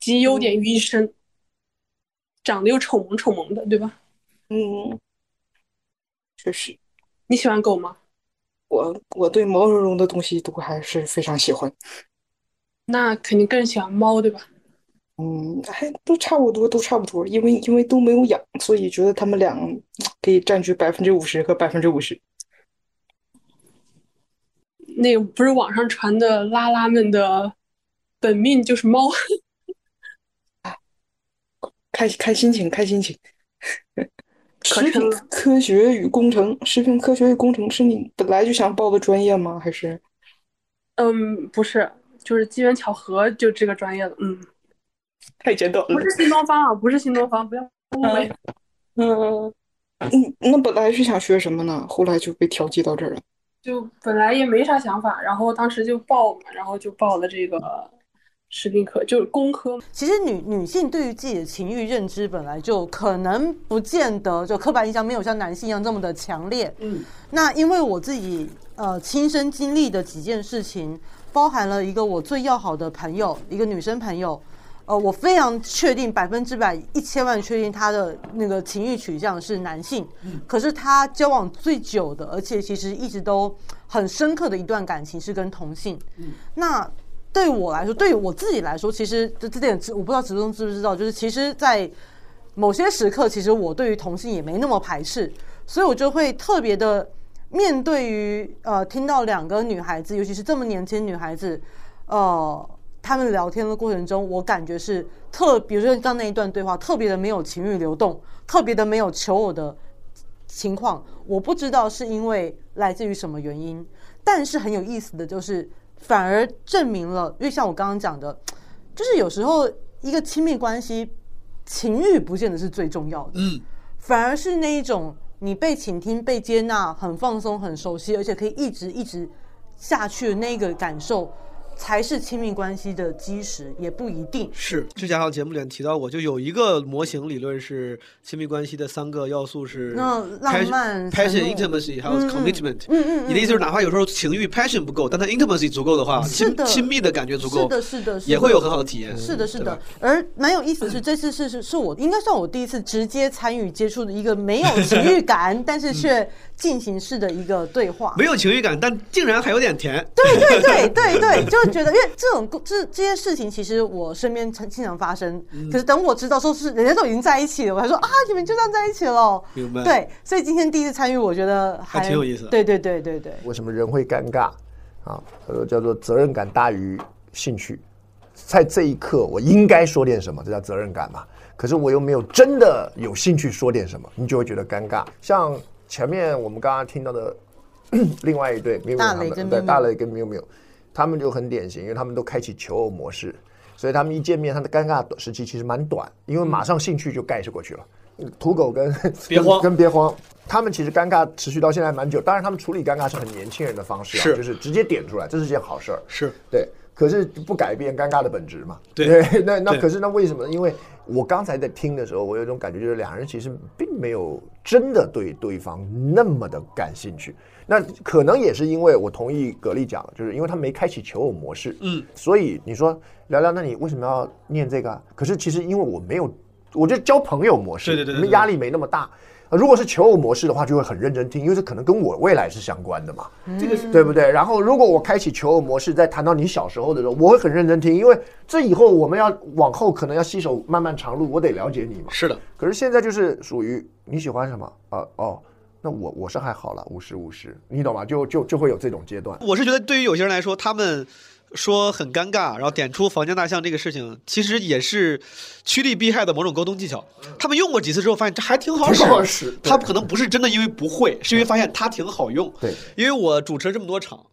集优点于一身，长得又丑萌丑萌的，对吧？嗯，确实。你喜欢狗吗？我我对毛茸茸的东西都还是非常喜欢。那肯定更喜欢猫，对吧？嗯，还都差不多，都差不多，因为因为都没有养，所以觉得他们俩可以占据百分之五十和百分之五十。那个不是网上传的拉拉们的本命就是猫，*laughs* 开开心情，开心情。食品科学与工程，食品科学与工程是你本来就想报的专业吗？还是嗯，不是，就是机缘巧合就这个专业的，嗯，太简短了？不是新东方啊，不是新东方，不要误会。嗯嗯，那本来是想学什么呢？后来就被调剂到这儿了。就本来也没啥想法，然后当时就报嘛，然后就报了这个食品科，就是工科。其实女女性对于自己的情欲认知本来就可能不见得就刻板印象没有像男性一样这么的强烈。嗯，那因为我自己呃亲身经历的几件事情，包含了一个我最要好的朋友，一个女生朋友。呃，我非常确定百分之百、一千万确定她的那个情欲取向是男性，可是她交往最久的，而且其实一直都很深刻的一段感情是跟同性。嗯那对我来说，对于我自己来说，其实这这点我不知道直中知不知道，就是其实，在某些时刻，其实我对于同性也没那么排斥，所以我就会特别的面对于呃，听到两个女孩子，尤其是这么年轻女孩子，呃。他们聊天的过程中，我感觉是特，比如说刚那一段对话，特别的没有情欲流动，特别的没有求偶的情况。我不知道是因为来自于什么原因，但是很有意思的就是，反而证明了，因为像我刚刚讲的，就是有时候一个亲密关系，情欲不见得是最重要的。嗯，反而是那一种你被倾听、被接纳、很放松、很熟悉，而且可以一直一直下去的那个感受。才是亲密关系的基石，也不一定是。之前还有节目里面提到过，就有一个模型理论是亲密关系的三个要素是那浪漫、passion、intimacy 还有 commitment。嗯嗯，你的意思就是，哪怕有时候情欲 passion 不够，但它 intimacy 足够的话，亲亲密的感觉足够，是的，是的，也会有很好的体验。是的，是的。而蛮有意思的是，*clears throat* 这次是是是我应该算我第一次直接参与接触的一个没有情欲感，*laughs* 但是却进行式的一个对话。没有情欲感，但竟然还有点甜。对对对对对，*laughs* 就觉得因为这种。这这些事情其实我身边经常发生，可是等我知道说是人家都已经在一起了，我还说啊，你们就这样在一起了。明白。对，所以今天第一次参与，我觉得还挺有意思。对对对对对。为什么人会尴尬啊？呃，叫做责任感大于兴趣，在这一刻我应该说点什么，这叫责任感嘛。可是我又没有真的有兴趣说点什么，你就会觉得尴尬。像前面我们刚刚听到的 *clears throat* 另外一对，大雷跟对大雷跟喵喵。他们就很典型，因为他们都开启求偶模式，所以他们一见面，他的尴尬时期其实蛮短，因为马上兴趣就盖过去了。土狗跟别慌跟别慌，他们其实尴尬持续到现在蛮久。当然，他们处理尴尬是很年轻人的方式、啊，是就是直接点出来，这是件好事儿。是对，可是不改变尴尬的本质嘛。对，*laughs* 那那可是那为什么呢？因为我刚才在听的时候，我有一种感觉，就是两人其实并没有真的对对方那么的感兴趣。那可能也是因为我同意格力讲，就是因为他没开启求偶模式，嗯，所以你说聊聊，那你为什么要念这个？可是其实因为我没有，我觉得交朋友模式，对对对，你们压力没那么大。如果是求偶模式的话，就会很认真听，因为这可能跟我未来是相关的嘛，这个是对不对？然后如果我开启求偶模式，在谈到你小时候的时候，我会很认真听，因为这以后我们要往后可能要携手漫漫长路，我得了解你嘛。是的。可是现在就是属于你喜欢什么啊？哦。那我我是还好了，五十五十，你懂吗？就就就会有这种阶段。我是觉得对于有些人来说，他们说很尴尬，然后点出房间大象这个事情，其实也是趋利避害的某种沟通技巧。他们用过几次之后，发现这还挺好使。好使。他可能不是真的因为不会，是因为发现它挺好用。对，因为我主持了这么多场。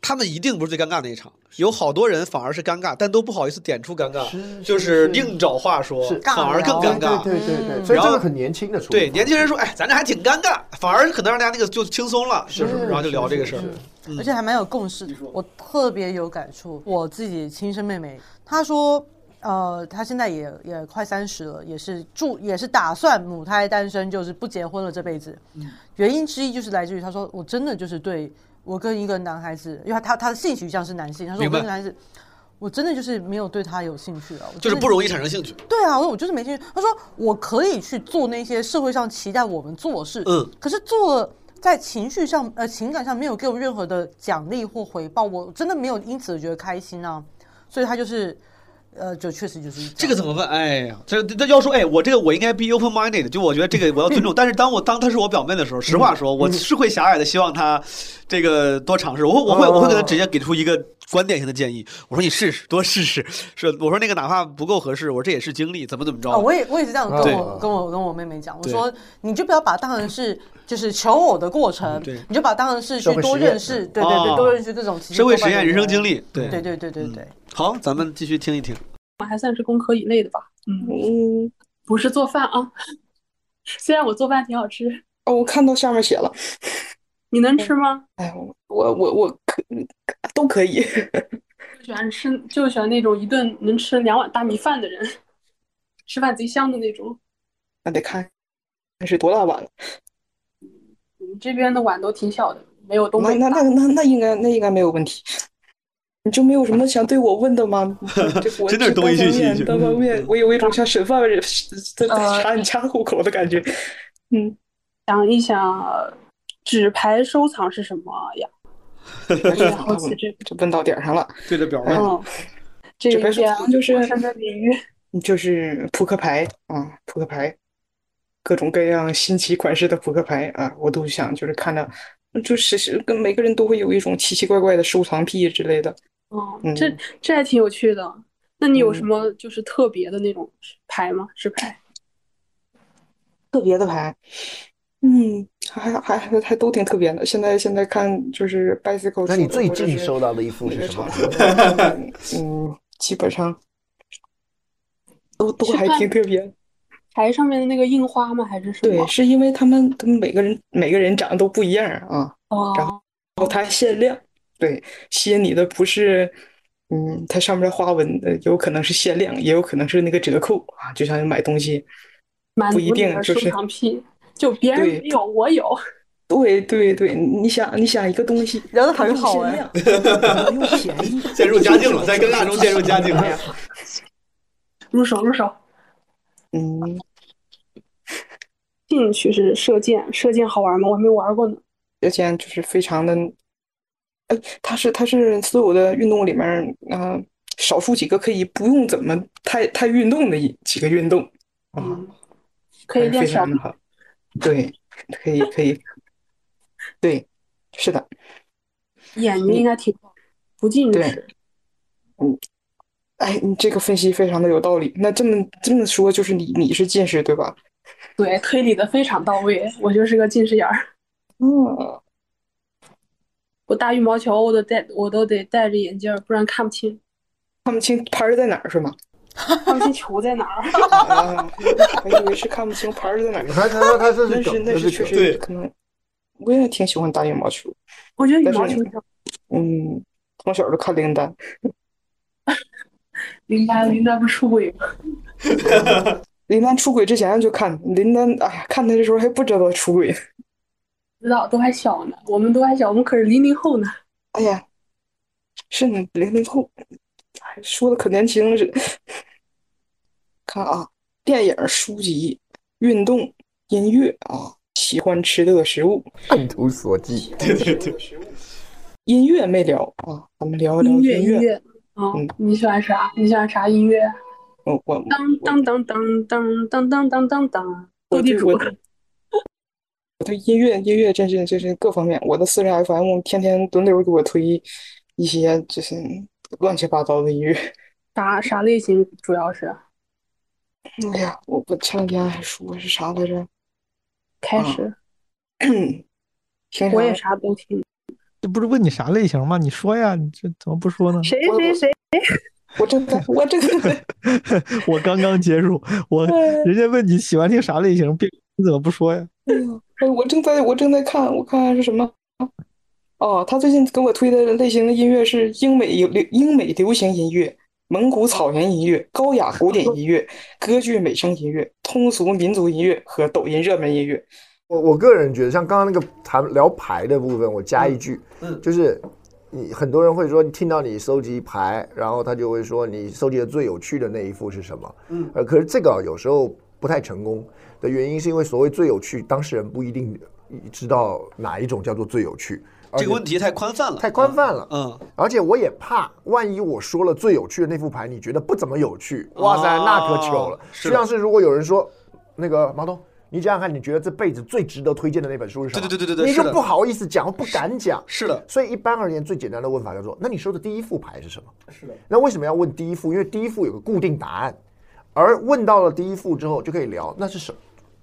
他们一定不是最尴尬那一场，有好多人反而是尴尬，但都不好意思点出尴尬，就是硬找话说，反而更尴尬。对对对，所以这个很年轻的处对年轻人说，哎，咱这还挺尴尬，反而可能让大家那个就轻松了，就是然后就聊这个事儿，而且还蛮有共识。我特别有感触，我自己亲生妹妹，她说，呃，她现在也也快三十了，也是住也是打算母胎单身，就是不结婚了这辈子。原因之一就是来自于她说，我真的就是对。我跟一个男孩子，因为他他的性取向是男性，他说我跟男孩子，我真的就是没有对他有兴趣啊，就是不容易产生兴趣。对啊，我说我就是没兴趣。他说我可以去做那些社会上期待我们做事，嗯，可是做了在情绪上呃情感上没有给我任何的奖励或回报，我真的没有因此觉得开心啊。所以他就是。呃，就确实就是这个怎么办？哎呀，这这要说，哎，我这个我应该 be open minded，就我觉得这个我要尊重。*laughs* 但是当我当他是我表妹的时候，实话说，我是会狭隘的，希望他这个多尝试。我会我会我会给他直接给出一个观点性的建议。我说你试试，多试试。是我说那个哪怕不够合适，我说这也是经历，怎么怎么着。我也我也是这样跟我跟我跟我妹妹讲，我说你就不要把它当成是就是求偶的过程，你就把它当成是去多认识，对对对，多认识这种社会实验、人生经历。对对对对对对。好，咱们继续听一听。我还算是工科以类的吧，嗯，不是做饭啊，*laughs* 虽然我做饭挺好吃。哦，我看到下面写了，你能吃吗？哎，我我我可都可以。就喜欢吃，就喜欢那种一顿能吃两碗大米饭的人，*laughs* 吃饭贼香的那种。那得看，那是多大碗了？你们这边的碗都挺小的，没有东北那那那那那应该那应该没有问题。你就没有什么想对我问的吗？*laughs* 我真的是东一句西一句。单方面，我有一种像审犯人在查你家户口的感觉。嗯，想一想，纸牌收藏是什么呀？好奇这就问到点上了。对着表问。纸牌收藏就是的领域，就是扑克牌啊，扑克牌，各种各样新奇款式的扑克牌啊，我都想就是看着，就是是跟每个人都会有一种奇奇怪怪的收藏癖之类的。哦，这这还挺有趣的。那你有什么就是特别的那种牌吗？纸牌？特别的牌，嗯，还还还还都挺特别的。现在现在看就是 bicycle。那你最近收到的一副是什么？嗯，基本上都都还挺特别。台上面的那个印花吗？还是什么？对，是因为他们他们每个人每个人长得都不一样啊，哦，然后它限量，对，吸引你的不是，嗯，它上面的花纹，呃，有可能是限量，也有可能是那个折扣啊，就像买东西，不一定就是就别人没有，我有。*laughs* 对对对，你想你想一个东西，聊得它很好哎 *laughs* 又便宜，*laughs* 渐入佳境了，在尴尬中渐入佳境了。入手入手。嗯，兴趣是射箭，射箭好玩吗？我还没玩过呢。射箭就是非常的，呃，它是它是所有的运动里面，呃、少数几个可以不用怎么太太运动的一几个运动啊，可以练小非常的好，对，可以可以，对，是的，眼睛应该挺好，不近视。嗯，哎，你这个分析非常的有道理。那这么这么说，就是你你是近视对吧？对，推理的非常到位，我就是个近视眼儿。嗯，我打羽毛球，我都戴，我都得戴着眼镜，不然看不清，看不清拍儿在哪儿是吗？*laughs* 看不清球在哪儿。*laughs* 啊，我以为是看不清拍儿在哪儿。他他他这是那是那是确实可能，我也挺喜欢打羽毛球。我觉得羽毛球挺好嗯，从小就看林丹，*laughs* 林丹，林丹不出轨吗？林丹出轨之前就看林丹，哎呀，看他的时候还不知道出轨。不知道，都还小呢，我们都还小，我们可是零零后呢。哎呀，是呢，零零后，哎说的可年轻了似的。*laughs* 看啊，电影、书籍、运动、音乐啊，喜欢吃的食物，按图索骥。对对对，音乐没聊啊，咱们聊一聊音乐，音音乐，啊，你喜欢啥？你喜欢啥音乐？我我当当当当当当当当当当，斗地主。我我对音乐音乐真是就是各方面，我的私人 FM 天天轮流给我推一些就是乱七八糟的音乐。*laughs* 啥啥类型？主要是哎呀，我我前两天还说是啥来着？开始，听我也啥？啥都听。这不是问你啥类型吗？你说呀，你这怎么不说呢？谁谁谁？我正在，我正在。*laughs* 我刚刚结束，我人家问你喜欢听啥类型，别你怎么不说呀？哎呀，哎，我正在我正在看，我看看是什么。哦，他最近给我推的类型的音乐是英美流英美流行音乐、蒙古草原音乐、高雅古典音乐、歌剧美声音乐、通俗民族音乐和抖音热门音乐。我我个人觉得，像刚刚那个谈聊牌的部分，我加一句，嗯就是你很多人会说，听到你收集牌，然后他就会说你收集的最有趣的那一副是什么？嗯呃，可是这个有时候不太成功的原因，是因为所谓最有趣，当事人不一定知道哪一种叫做最有趣。这个问题太宽泛了，太宽泛了。嗯，而且我也怕，万一我说了最有趣的那副牌，你觉得不怎么有趣，哇塞，哦那可糗了。是就像是如果有人说，那个毛东，你想想看，你觉得这辈子最值得推荐的那本书是什么？对对对对对你就不好意思讲，不敢讲。是的，所以一般而言，最简单的问法叫做：那你说的第一副牌是什么？是的，那为什么要问第一副？因为第一副有个固定答案，而问到了第一副之后，就可以聊那是什么？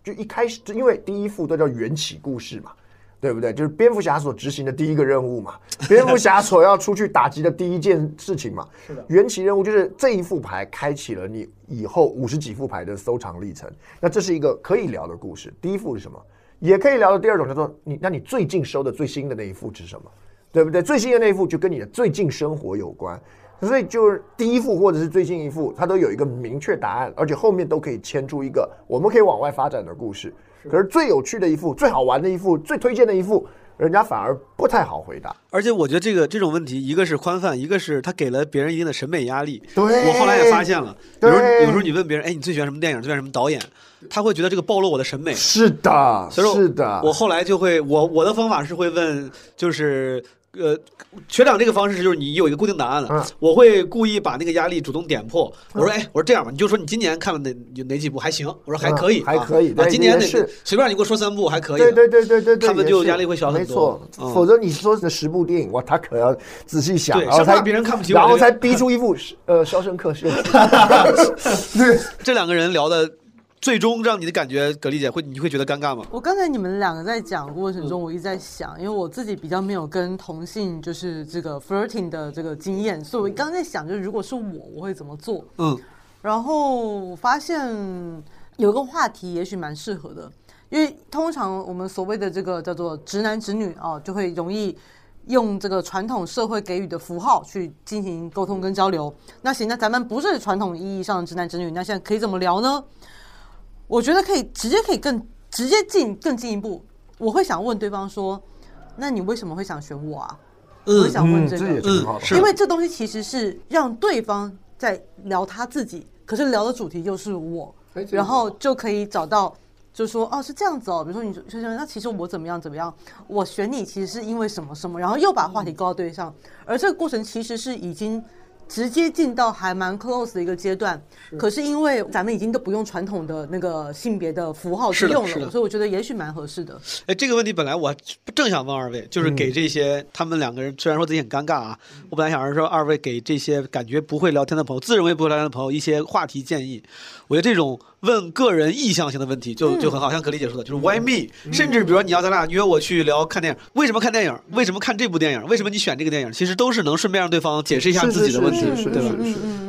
就一开始，因为第一副都叫缘起故事嘛，对不对？就是蝙蝠侠所执行的第一个任务嘛，蝙蝠侠所要出去打击的第一件事情嘛。是的缘起任务就是这一副牌开启了你以后五十几副牌的收藏历程。那这是一个可以聊的故事。第一副是什么？也可以聊的第二种叫做你，那你最近收的最新的那一副是什么？对不对？最新的那一副就跟你的最近生活有关，所以就是第一副或者是最近一副，它都有一个明确答案，而且后面都可以牵出一个我们可以往外发展的故事。可是最有趣的一副、最好玩的一副、最推荐的一副，人家反而不太好回答。而且我觉得这个这种问题，一个是宽泛，一个是他给了别人一定的审美压力。对我后来也发现了，有时候有时候你问别人，哎，你最喜欢什么电影？最喜欢什么导演？他会觉得这个暴露我的审美。是的，所以说是的，我后来就会，我我的方法是会问，就是呃，学长这个方式就是你有一个固定答案了，嗯。我会故意把那个压力主动点破。我说，哎，我说这样吧，你就说你今年看了哪有哪几部还行，我说还可以，嗯还可以。啊，啊对今年是随便你给我说三部还可以，对对对对对对，他们就是压力会小很没多错，嗯。否则你说的十部电影，哇，他可要仔细想，对然后才别人看不起我然后才逼出一部呃《肖申克是 *laughs*》对，这两个人聊的，最终让你的感觉，葛丽姐会你会觉得尴尬吗？我刚才你们两个在讲过程中，我一直在想，因为我自己比较没有跟同性就是这个 flirting 的这个经验，所以我刚才在想，就是如果是我，我会怎么做？嗯，然后我发现，有一个话题也许蛮适合的，因为通常我们所谓的这个叫做直男直女啊，就会容易用这个传统社会给予的符号去进行沟通跟交流。那行，那咱们不是传统意义上的直男直女，那现在可以怎么聊呢？我觉得可以直接可以更直接进更进一步，我会想问对方说：“那你为什么会想选我啊？”我会想问这个，因为这东西其实是让对方在聊他自己，可是聊的主题又是我，然后就可以找到，就说哦是这样子哦，比如说你就就说那其实我怎么样怎么样，我选你其实是因为什么什么，然后又把话题勾到对上，而这个过程其实是已经。直接进到还蛮 close 的一个阶段，可是因为咱们已经都不用传统的那个性别的符号去用了，所以我觉得也许蛮合适的。哎，这个问题本来我正想问二位，就是给这些、他们两个人，虽然说自己很尴尬啊，我本来想说二位给这些感觉不会聊天的朋友，自认为不会聊天的朋友一些话题建议。我觉得这种问个人意向性的问题就就很好，像可理解说的，就是 Why me？、甚至比如说你要咱俩约我去聊看电影，为什么看电影？为什么看这部电影？为什么你选这个电影？其实都是能顺便让对方解释一下自己的问题，是是对吧？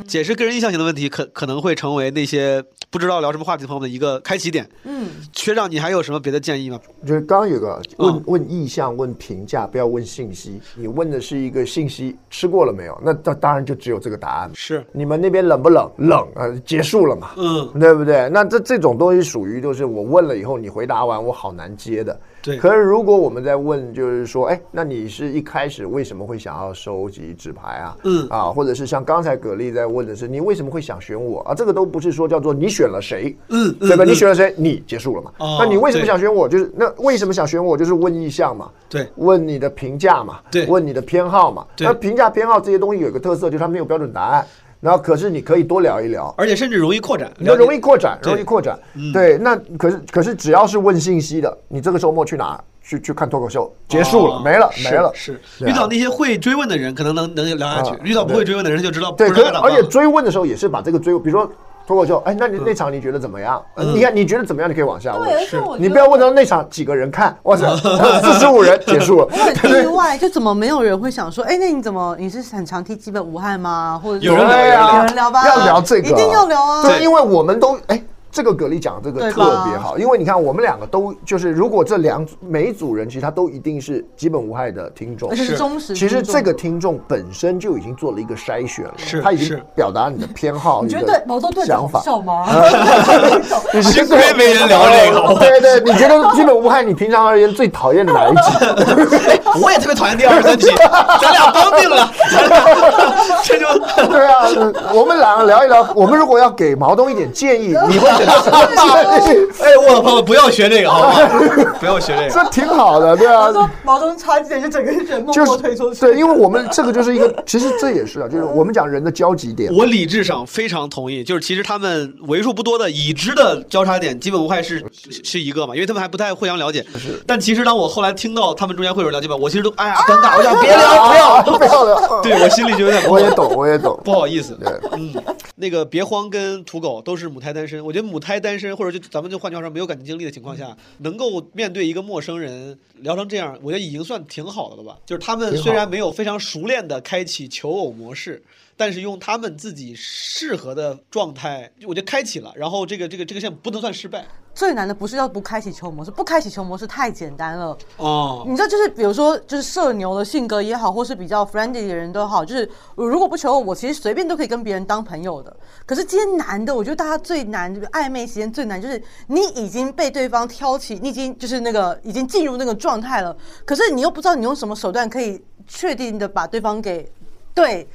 解释个人印象型的问题，可可能会成为那些不知道聊什么话题的朋友们的一个开启点。嗯，学长，你还有什么别的建议吗？就是刚刚有个问、嗯问意向、问评价，不要问信息。你问的是一个信息，吃过了没有？那当当然就只有这个答案。是你们那边冷不冷？冷，呃，结束了嘛。嗯，对不对？那这这种东西属于就是我问了以后，你回答完我好难接的。对可是如果我们在问，就是说，哎，那你是一开始为什么会想要收集纸牌啊？嗯啊，或者是像刚才葛丽在问的是，你为什么会想选我啊？这个都不是说叫做你选了谁，嗯对吧？嗯你选了谁，你结束了嘛？哦那你为什么想选我？就是那为什么想选我？就是问意向嘛。对，问你的评价嘛，对问你的偏好嘛。那评价偏好这些东西有一个特色，就是它没有标准答案。然后可是你可以多聊一聊，而且甚至容易扩展，你就容易扩展，容易扩展。嗯对，那可是可是只要是问信息的，你这个周末去哪？去去看脱口秀，结束了，哦没了，没了。是遇到那些会追问的人，可能能能聊下去啊；遇到不会追问的人，就知道不对，而且。追问的时候也是把这个追，比如说脱口秀，哎，那你那场你觉得怎么样？你看你觉得怎么样？你可以往下问你不要问到那场几个人看，哇塞，*laughs* 四十五人结束了我。很意外，就怎么没有人会想说，哎、那你怎么你是很常踢基本无害吗？或者有人聊啊有人聊有人聊吧，要聊这个，一定要聊啊。对，因为我们都哎。这个蛤蜊讲这个特别好，因为你看我们两个都就是，如果这两组每一组人，其实他都一定是基本无害的听众，而且是忠实其实这个听众本身就已经做了一个筛选了，是他已经表达你的偏好，你觉的得毛泽东想法。好笑吗？你 *laughs* 是 *laughs* 幸亏没人聊这个对对，你觉得基本无害？你平常而言最讨厌哪一集？*laughs* 我也特别讨厌第二十三集，咱俩帮定了，这就对啊，我们两个聊一聊。我们如果要给毛东一点建议，你会？*laughs* 哎，我的朋友不要学这个，好吧？不要学这这个。挺好的，对啊。说毛泽东插进来就整个人默就是默退出去。对，因为我们这个就是一个，其实这也是啊，就是我们讲人的交集点。我理智上非常同意，就是其实他们为数不多的已知的交叉点，基本无害是是是一个嘛，因为他们还不太互相了解。但其实当我后来听到他们中间会有人聊基本，我其实都哎呀尴尬，我想别聊，不要不要聊。*laughs* 对我心里就有点不好我也懂，我也懂。不好意思。对，嗯，那个别慌跟土狗都是母胎单身，我觉得母胎单身或者就咱们就换句话说没有感情经历的情况下，能够面对一个陌生人聊成这样，我觉得已经算挺好的了吧。就是他们虽然没有非常熟练的开启求偶模式。但是用他们自己适合的状态，我就开启了，然后这个这个这个项目不能算失败最难的不是要不开启球模式，不开启球模式太简单了。哦。你知道，就是比如说，就是社牛的性格也好，或是比较 friendly 的人都好，就是我如果不求偶，我其实随便都可以跟别人当朋友的。可是今天难的，我觉得大家最难，就是暧昧时间最难，就是你已经被对方挑起，你已经就是那个已经进入那个状态了，可是你又不知道你用什么手段可以确定的把对方给对。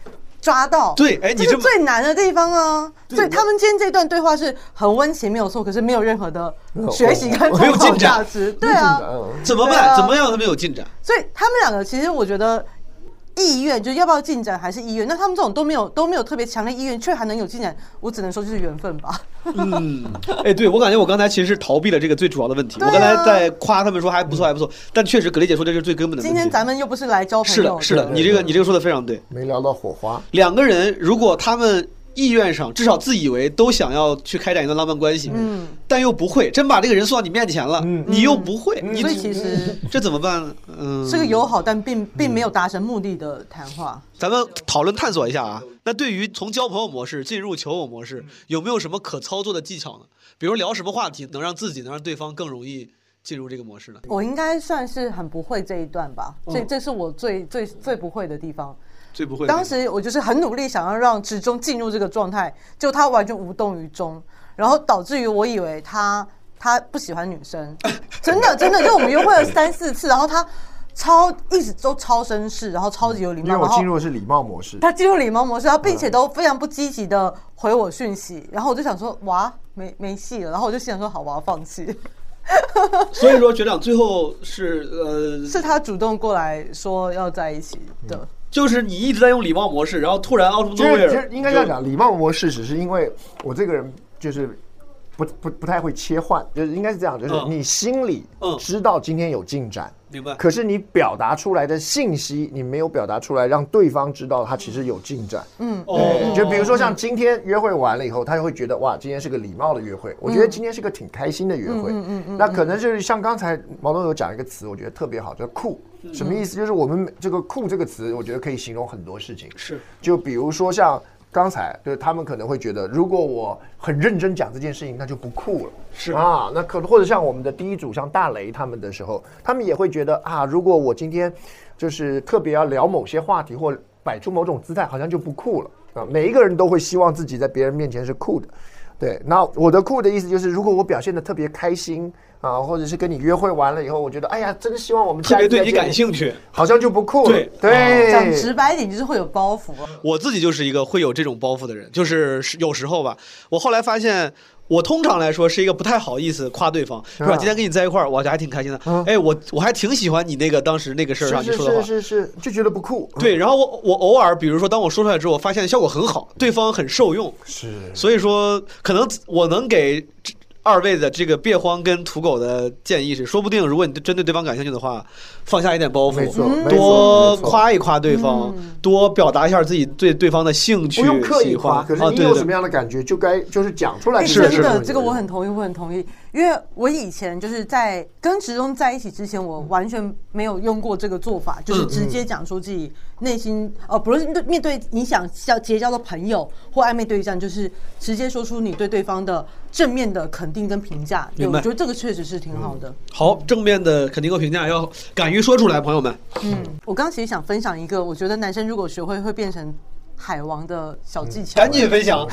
抓到对哎你这么最难的地方啊！所以他们今天这段对话是很温情，没有错，可是没有任何的学习跟没有参考进展价值。对啊，怎么办？怎么样？他们有进展？所以他们两个其实我觉得意愿就是要不要进展还是意愿，那他们这种都没有都没有特别强烈意愿，却还能有进展，我只能说就是缘分吧。嗯，哎，对我感觉我刚才其实是逃避了这个最主要的问题。啊我刚才在夸他们说还不错，还不错，但确实葛丽姐说这是最根本的问题。今天咱们又不是来交朋友，是的，是的，你这个你这个说的非常对。没聊到火花，两个人如果他们意愿上，至少自以为都想要去开展一段浪漫关系，嗯，但又不会，真把这个人送到你面前了，你又不会，你所以其实这怎么办呢？嗯，是个友好但并并没有达成目的的谈话。咱们讨论探索一下啊。那对于从交朋友模式进入求偶模式，有没有什么可操作的技巧呢？比如聊什么话题能让自己能让对方更容易进入这个模式呢？我应该算是很不会这一段吧，这嗯这是我最最最不会的地方。最不会的当时我就是很努力想要让直中进入这个状态，就他完全无动于衷，然后导致于我以为他他不喜欢女生，*laughs* 真的真的，就我们约会了三四次，然后他超一直都超绅士，然后超级有礼貌，因为我进入的是礼貌模式。他进入礼貌模式，然后并且都非常不积极的回我讯息，然后我就想说哇没没戏了，然后我就心想说好，我要放弃。所以说学长最后是呃，*laughs* 是他主动过来说要在一起的，就是你一直在用礼貌模式，然后突然其实其实 nowhere，应该这样讲，礼貌模式只是因为我这个人就是不不不太会切换，就是应该是这样，就是嗯你心里知道今天有进展，明白？可是你表达出来的信息，你没有表达出来，让对方知道他其实有进展。嗯对，就比如说像今天约会完了以后，他就会觉得哇，今天是个礼貌的约会，我觉得今天是个挺开心的约会。嗯嗯嗯那可能就是像刚才毛东有讲一个词，我觉得特别好，叫酷。什么意思？就是我们这个“酷”这个词，我觉得可以形容很多事情。是，就比如说像刚才，就是他们可能会觉得，如果我很认真讲这件事情，那就不酷了。是啊，那可或者像我们的第一组，像大雷他们的时候，他们也会觉得啊，如果我今天就是特别要聊某些话题或摆出某种姿态，好像就不酷了啊。每一个人都会希望自己在别人面前是酷的。对，那我的酷的意思就是，如果我表现的特别开心啊，或者是跟你约会完了以后，我觉得哎呀，真希望我们特别对你感兴趣，好像就不酷了。对对，讲直白一点就是会有包袱。我自己就是一个会有这种包袱的人，就是有时候吧，我后来发现。我通常来说是一个不太好意思夸对方，是吧？啊今天跟你在一块儿，我还挺开心的。哎，我我还挺喜欢你那个当时那个事儿上你是说的话。是是是，就觉得不酷。对，然后我我偶尔，比如说当我说出来之后，我发现效果很好，对方很受用。是，所以说可能我能给二位的这个别慌跟土狗的建议是，说不定如果你针对对方感兴趣的话，放下一点包袱，多夸一夸对方，多表达一下自己对对方的兴趣、不用刻意喜夸，欢。可是你有什么样的感觉，就该就是讲出来。哎，是真的，这个我很同意，我很同意。因为我以前就是在跟职中在一起之前，我完全没有用过这个做法，就是直接讲出自己内心，呃，不是对面对你想交结交的朋友或暧昧对象，就是直接说出你对对方的正面的肯定跟评价。对，明白我觉得这个确实是挺好的。好，正面的肯定和评价要敢于说出来，朋友们。嗯，我刚刚其实想分享一个，我觉得男生如果学会会变成海王的小技巧。赶紧分享。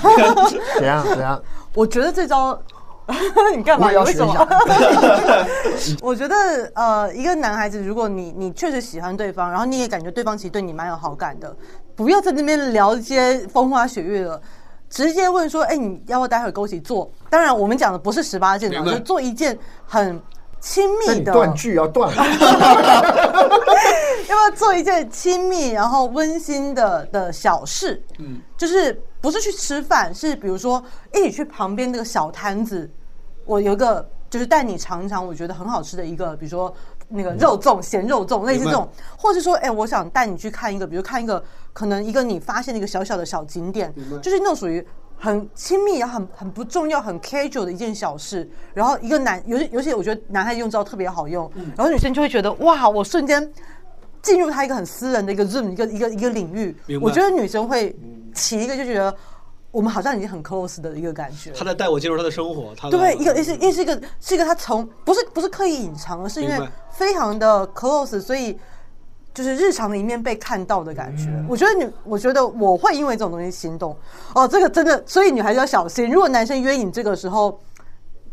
怎 *laughs* 样怎样？*laughs* 我觉得这招，*laughs* 你干嘛？要为什么？*laughs* 我觉得呃，一个男孩子，如果你你确实喜欢对方，然后你也感觉对方其实对你蛮有好感的，不要在那边聊一些风花雪月了。直接问说：“哎、你要不要待会儿跟我一起做？”当然，我们讲的不是十八件就做一件很亲密的断句要断。*laughs* 要不要做一件亲密然后温馨的的小事？嗯，就是不是去吃饭，是比如说一起去旁边那个小摊子，我有一个就是带你尝一尝我觉得很好吃的一个，比如说那个肉粽、咸肉粽，类似这种，或是说，哎、我想带你去看一个，比如看一个可能一个你发现的一个小小的小景点，就是那种属于。很亲密，也很很不重要、很 casual 的一件小事，然后一个男，尤其尤其我觉得男孩子用这招特别好用，然后女生就会觉得哇，我瞬间进入他一个很私人的一个 zoom 一个一个一个领域我觉得女生会起一个就觉得我们好像已经很 close 的一个感觉。他在带我进入他的生活，他对，一个也是也是一个是一个他从不是不是刻意隐藏，而是因为非常的 close，所以就是日常的一面被看到的感觉。嗯我觉得你，我觉得我会因为这种东西心动。哦，这个真的，所以女孩子要小心。如果男生约你这个时候，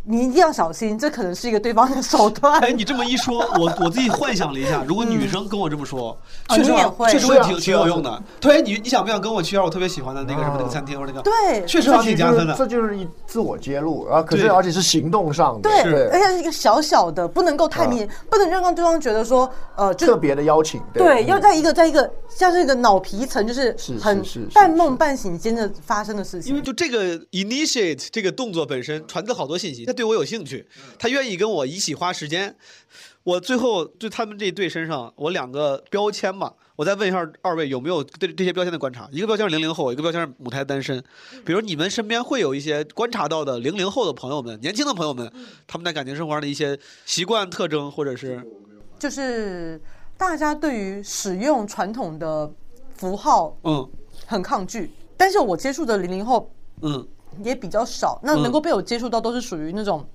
你一定要小心，这可能是一个对方的手段。哎，你这么一说，*laughs* 我我自己幻想了一下，如果女生跟我这么说，哦确实会确实会挺挺有用的。对，你你想不想跟我去一下我特别喜欢的那个什么那个餐厅或者那个？对。确实挺加分的。这就是一自我揭露，然后可是而且是行动上的，对，而且是一个小小的，不能够太明显，不能让对方觉得说，呃，特别的邀请，对，要在一个在一个像是一个脑皮层，就是是很半梦半醒间的发生的事情。因为就这个 initiate 这个动作本身传递好多信息，他对我有兴趣，他愿意跟我一起花时间。我最后对他们这一对身上，我两个标签吧，我再问一下二位有没有对这些标签的观察？一个标签是零零后，一个标签是母胎单身。比如你们身边会有一些观察到的零零后的朋友们、年轻的朋友们，他们在感情生活上的一些习惯特征，或者是就是大家对于使用传统的符号嗯很抗拒，但是我接触的零零后嗯也比较少，那嗯能够被我接触到都是属于那种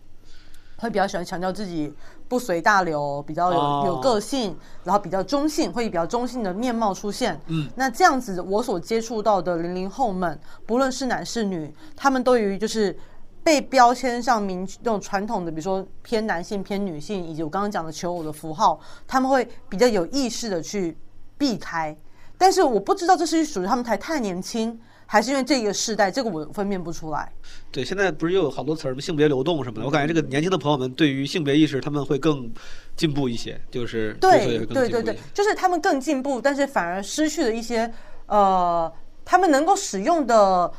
会比较喜欢强调自己不随大流，比较有、哦有个性，然后比较中性，会以比较中性的面貌出现。嗯那这样子，我所接触到的零零后们，不论是男是女，他们对于就是被标签上明那种传统的，比如说偏男性、偏女性，以及我刚刚讲的求偶的符号，他们会比较有意识的去避开。但是我不知道这是属于他们才太年轻，还是因为这个世代，这个我分辨不出来。对，现在不是又有好多词儿，什么性别流动什么的。我感觉这个年轻的朋友们对于性别意识，他们会更进步一些，就是对对对对就是他们更进步，但是反而失去了一些呃，他们能够使用的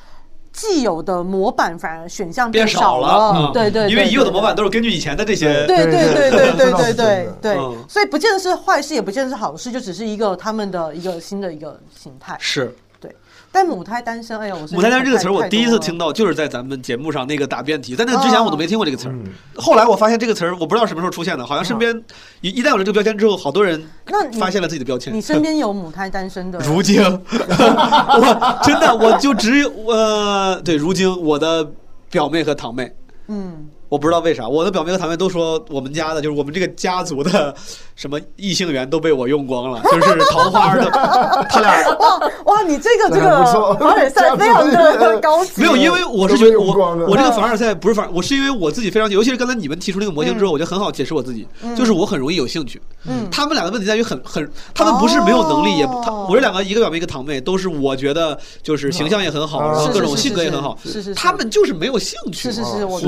既有的模板，反而选项变少了。嗯对对，因为已有的模板都是根据以前的这些。对对对对对对对对所以不见得是坏事，也不见得是好事，就只是一个他们的一个新的一个形态。是。对，但母胎单身，哎呀，我是母胎单身这个词儿，我第一次听到，就是在咱们节目上那个答辩题，在那个之前哦我都没听过这个词儿。嗯后来我发现这个词儿，我不知道什么时候出现的，好像身边一一旦有了这个标签之后，好多人那发现了自己的标签。你身边有母胎单身的？*laughs* 如今，*laughs* 我真的我就只有呃，对，如今我的表妹和堂妹，嗯，我不知道为啥，我的表妹和堂妹都说我们家的，就是我们这个家族的什么异性缘都被我用光了，*laughs* 就是桃花的，*laughs* 他俩哇哇，你这个这个凡尔赛非常的高级。没有，因为我是觉得我我这个凡尔赛不是凡，我是因为我自己非常，尤其是刚才你们提出那个模型之后，我就很好解释我自己，嗯就是我很容易有兴趣。嗯他们俩的问题在于很很，他们不是没有能力，也不他我这两个一个表妹一个堂妹，都是我觉得就是形象也很好，啊然后各种性格也很好是是是，他们就是没有兴趣。是是是，我。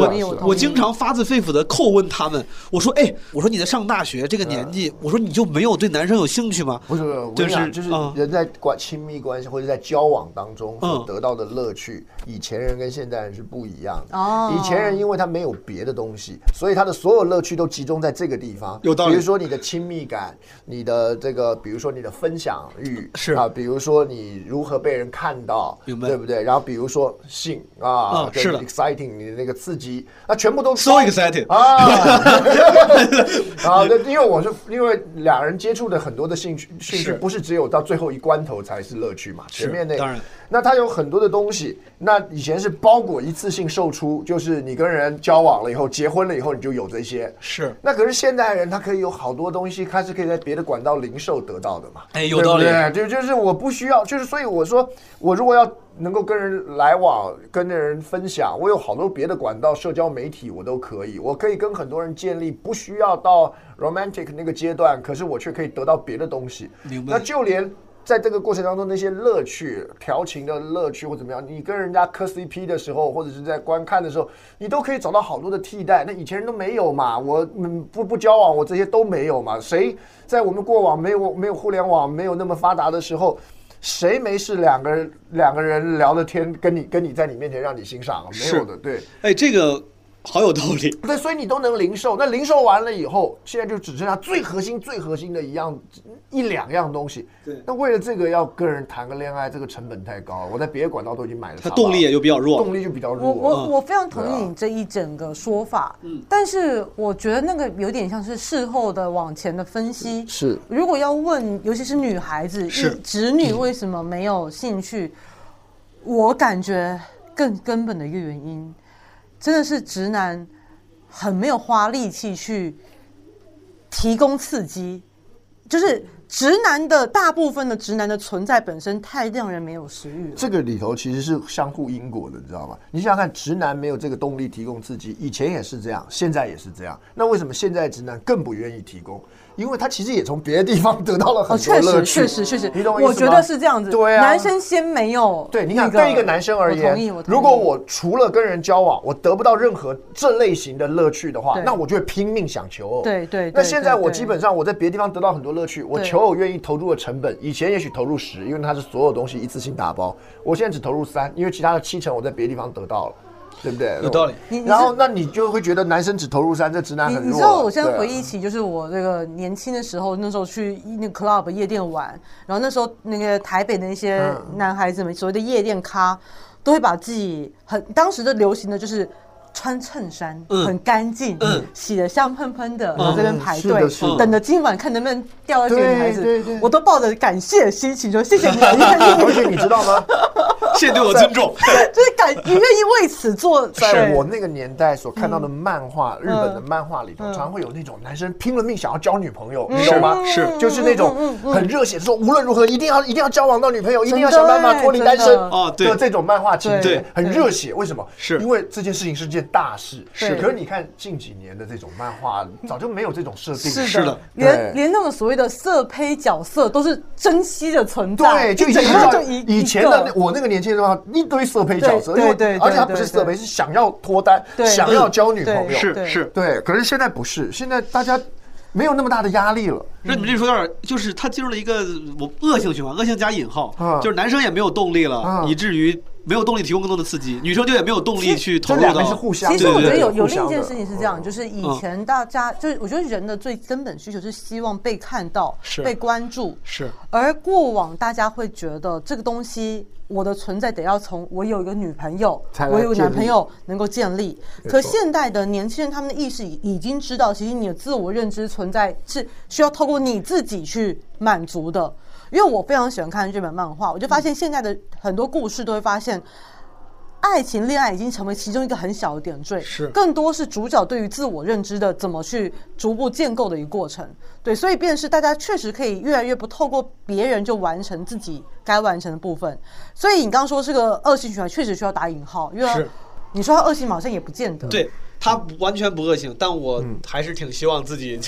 我经常发自肺腑的叩问他们，我说：“哎，我说你在上大学这个年纪，我说你就没有对男生有兴趣吗？”不是，我就是跟你讲，就是嗯人在关亲密关系或者在交往当中所嗯得到的乐趣，以前人跟现代人是不一样的。哦以前人因为他没有别的东西，所以他的所有乐趣都集中在这个地方。有道理比如说你的亲密感，你的这个，比如说你的分享欲，是啊，比如说你如何被人看到，明白对不对？然后比如说性啊啊，跟是的 exciting，你的那个刺激，那全部都 So exciting 啊！啊，*laughs* 那因为我是因为两人接触的很多的兴趣兴趣不是只有到最后一关头才是乐趣嘛？前面那当然，那他有很多的东西。那以前是包裹一次性售出，就是你跟人交往了以后，结婚了以后你就有这些。是那可是现代人他可以有好多东西，他是可以在别的管道零售得到的嘛？哎有道理对对就就是我不需要，就是所以我说，我如果要能够跟人来往，跟人分享，我有好多别的管道，社交媒体我都可以，我可以跟很多人建立，不需要到 romantic 那个阶段，可是我却可以得到别的东西。那就连在这个过程当中，那些乐趣、调情的乐趣或怎么样，你跟人家磕 CP 的时候，或者是在观看的时候，你都可以找到好多的替代。那以前人都没有嘛，我嗯不不交往，我这些都没有嘛。谁在我们过往没有没有互联网没有那么发达的时候？谁没事两个人两个人聊的天，跟你跟你在你面前让你欣赏啊？没有的，对。哎，这个好有道理。*laughs* 对，所以你都能零售。那零售完了以后，现在就只剩下最核心、最核心的一样一两样东西。对。那为了这个要跟人谈个恋爱，这个成本太高了。我在别的管道都已经买了，它动力也就比较弱动力就比较弱。我我嗯我非常同意你这一整个说法，嗯但是我觉得那个有点像是事后的往前的分析。是如果要问，尤其是女孩子，是一直女为什么没有兴趣？我感觉更根本的一个原因，真的是直男很没有花力气去提供刺激，就是直男的大部分的直男的存在本身太让人没有食欲了。这个里头其实是相互因果的，你知道吗？你想想看，直男没有这个动力提供刺激，以前也是这样，现在也是这样。那为什么现在直男更不愿意提供？因为他其实也从别的地方得到了哦，很多确实，乐趣。确实，确实，你懂我意思吗我觉得是这样子。对啊，男生先没有对，你看，对一个男生而言，如果我除了跟人交往，我得不到任何这类型的乐趣的话，那我就会拼命想求偶。对对对那现在我基本上我在别的地方得到很多乐趣，我求偶愿意投入的成本，以前也许投入十，因为它是所有东西一次性打包，我现在只投入三，因为其他的七成我在别的地方得到了。对不对？有道理然后那你就会觉得男生只投入三，这直男你很弱。你知道我现在回忆起，就是我那个年轻的时候，那时候去那个 club 夜店玩，然后那时候那个台北的那些嗯男孩子们，所谓的夜店咖，都会把自己很当时的流行的就是。穿衬衫，嗯很干净，嗯洗的香喷喷的，嗯然后这边排队，等着今晚看能不能钓到这个女孩子。我都抱着感谢的心情说谢谢你啊，*laughs* 愿意，而且你知道吗？*laughs* 谢谢对我尊重。*laughs* 就是感你愿意为此做。在我那个年代所看到的漫画，日本的嗯漫画里头，常常会有那种男生拼了命想要交女朋友，嗯你懂吗？是就是那种很热血，说无论如何一定要一定要交往到女朋友，一定要想办法脱离单身哦对的这种漫画情节，很热血。为什么？是因为这件事情是件大事。是。可是你看近几年的这种漫画，早就没有这种设定。是是的。连连那种所谓的色胚角色都是珍惜的存在，对，就以前就以以前的我那个年轻的话，一堆色胚角色，因为对对对而且他不是色胚，是想要脱单，对想要交女朋友，是是，对。可是现在不是，现在大家没有那么大的压力了。那你们这说有点，就是他进入了一个我恶性循环，恶性加引号啊，就是男生也没有动力了啊，以至于没有动力提供更多的刺激，女生就也没有动力去投入到。这两个是互相。其实我觉得有有另一件事情是这样，就是以前大家就是我觉得人的最根本需求是希望被看到、被关注，是而过往大家会觉得这个东西，我的存在得要从我有一个女朋友我有男朋友能够建立。可现代的年轻人，他们的意识已已经知道，其实你的自我认知存在是需要透过你自己去满足的。因为我非常喜欢看日本漫画，我就发现现在的很多故事都会发现。爱情恋爱已经成为其中一个很小的点缀，是更多是主角对于自我认知的怎么去逐步建构的一个过程。对，所以便是大家确实可以越来越不透过别人就完成自己该完成的部分。所以你刚刚说这个恶性循环确实需要打引号，因为你说它恶性好像也不见得，对他完全不恶性，但 *laughs* 我还是挺希望自己，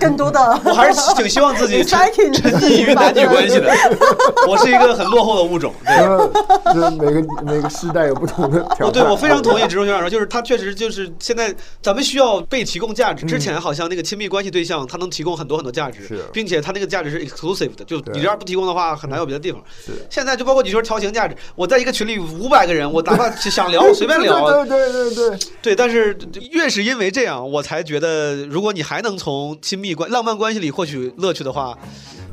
更多的我还是挺希望自己沉沉溺于男女关系的。我是一个很落后的物种，对。*laughs* 就是每个每个时代有不同的挑哦，战。对，我非常同意植中学长说，就是他确实就是现在咱们需要被提供价值。之嗯前好像那个亲密关系对象，他能提供很多很多价值是，并且他那个价值是 exclusive 的，就你这样不提供的话，很难有别的地方。是现在就包括你说调情价值，我在一个群里五百个人，我哪怕想聊我 *laughs* 随便聊，对对对对对，对，但是越是因为这样，我才觉得，如果你还能从亲密关、浪漫关系里获取乐趣的话，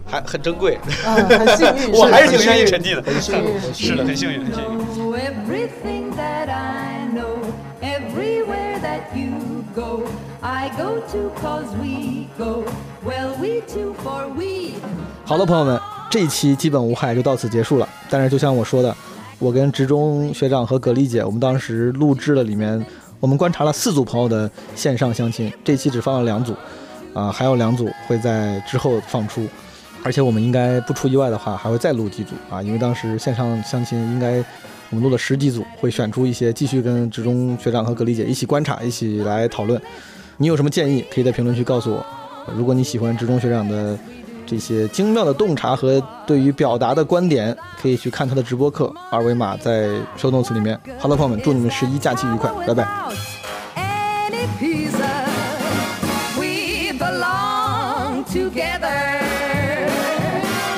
还很珍贵。嗯，很幸运，*laughs* 我还是挺愿意沉浸的。是的，很幸运，很幸运。everything that I know, everywhere that you go. I go to cause we go. Well, we two for we. 好了，朋友们，这一期基本无害就到此结束了。但是就像我说的，我跟职中学长和葛丽姐，我们当时录制了里面，我们观察了四组朋友的线上相亲，这期只放了两组，啊、还有两组会在之后放出，而且我们应该不出意外的话，还会再录几组啊，因为当时线上相亲应该我们录了十几组，会选出一些继续跟职中学长和格丽姐一起观察，一起来讨论。你有什么建议，可以在评论区告诉我。如果你喜欢职中学长的这些精妙的洞察和对于表达的观点，可以去看他的直播课，二维码在 show notes 里面。好了，朋友们，祝你们十一假期愉快，拜拜。we belong together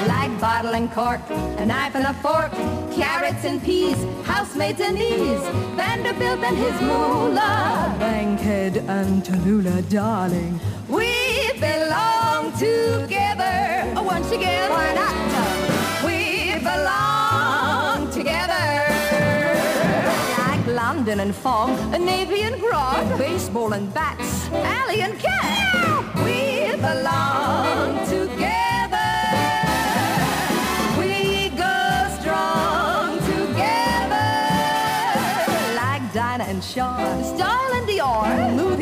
like bottle and cork, a knife and a fork, carrots and peas, housemates and ease, Vanderbilt and his moolah, Bankhead and Tallulah, darling. We belong together. Oh, once again, why not? We belong together. Like London and Fong, a Navy and Grog, baseball and bats, alley and cat. We belong together. And and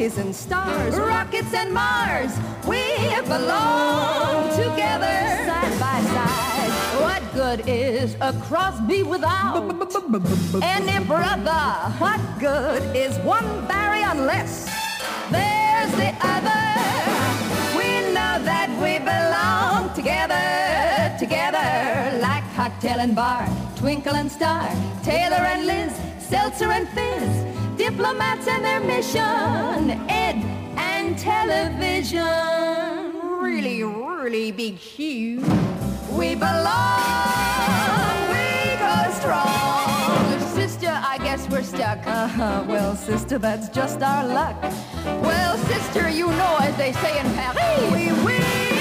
Movies and stars, rockets and Mars. We belong together side by side. What good is a Crosby without any brother? What good is one Barry unless there's the other? We know that we belong together, together, like cocktail and bar, twinkle and star, Taylor and Liz, seltzer and fizz, diplomats and their mission, ed and television. Really, really big huge. We belong, we go strong. Sister, I guess we're stuck. Uh-huh. Well, sister, that's just our luck. Well, sister, you know, as they say in Paris, oui, oui.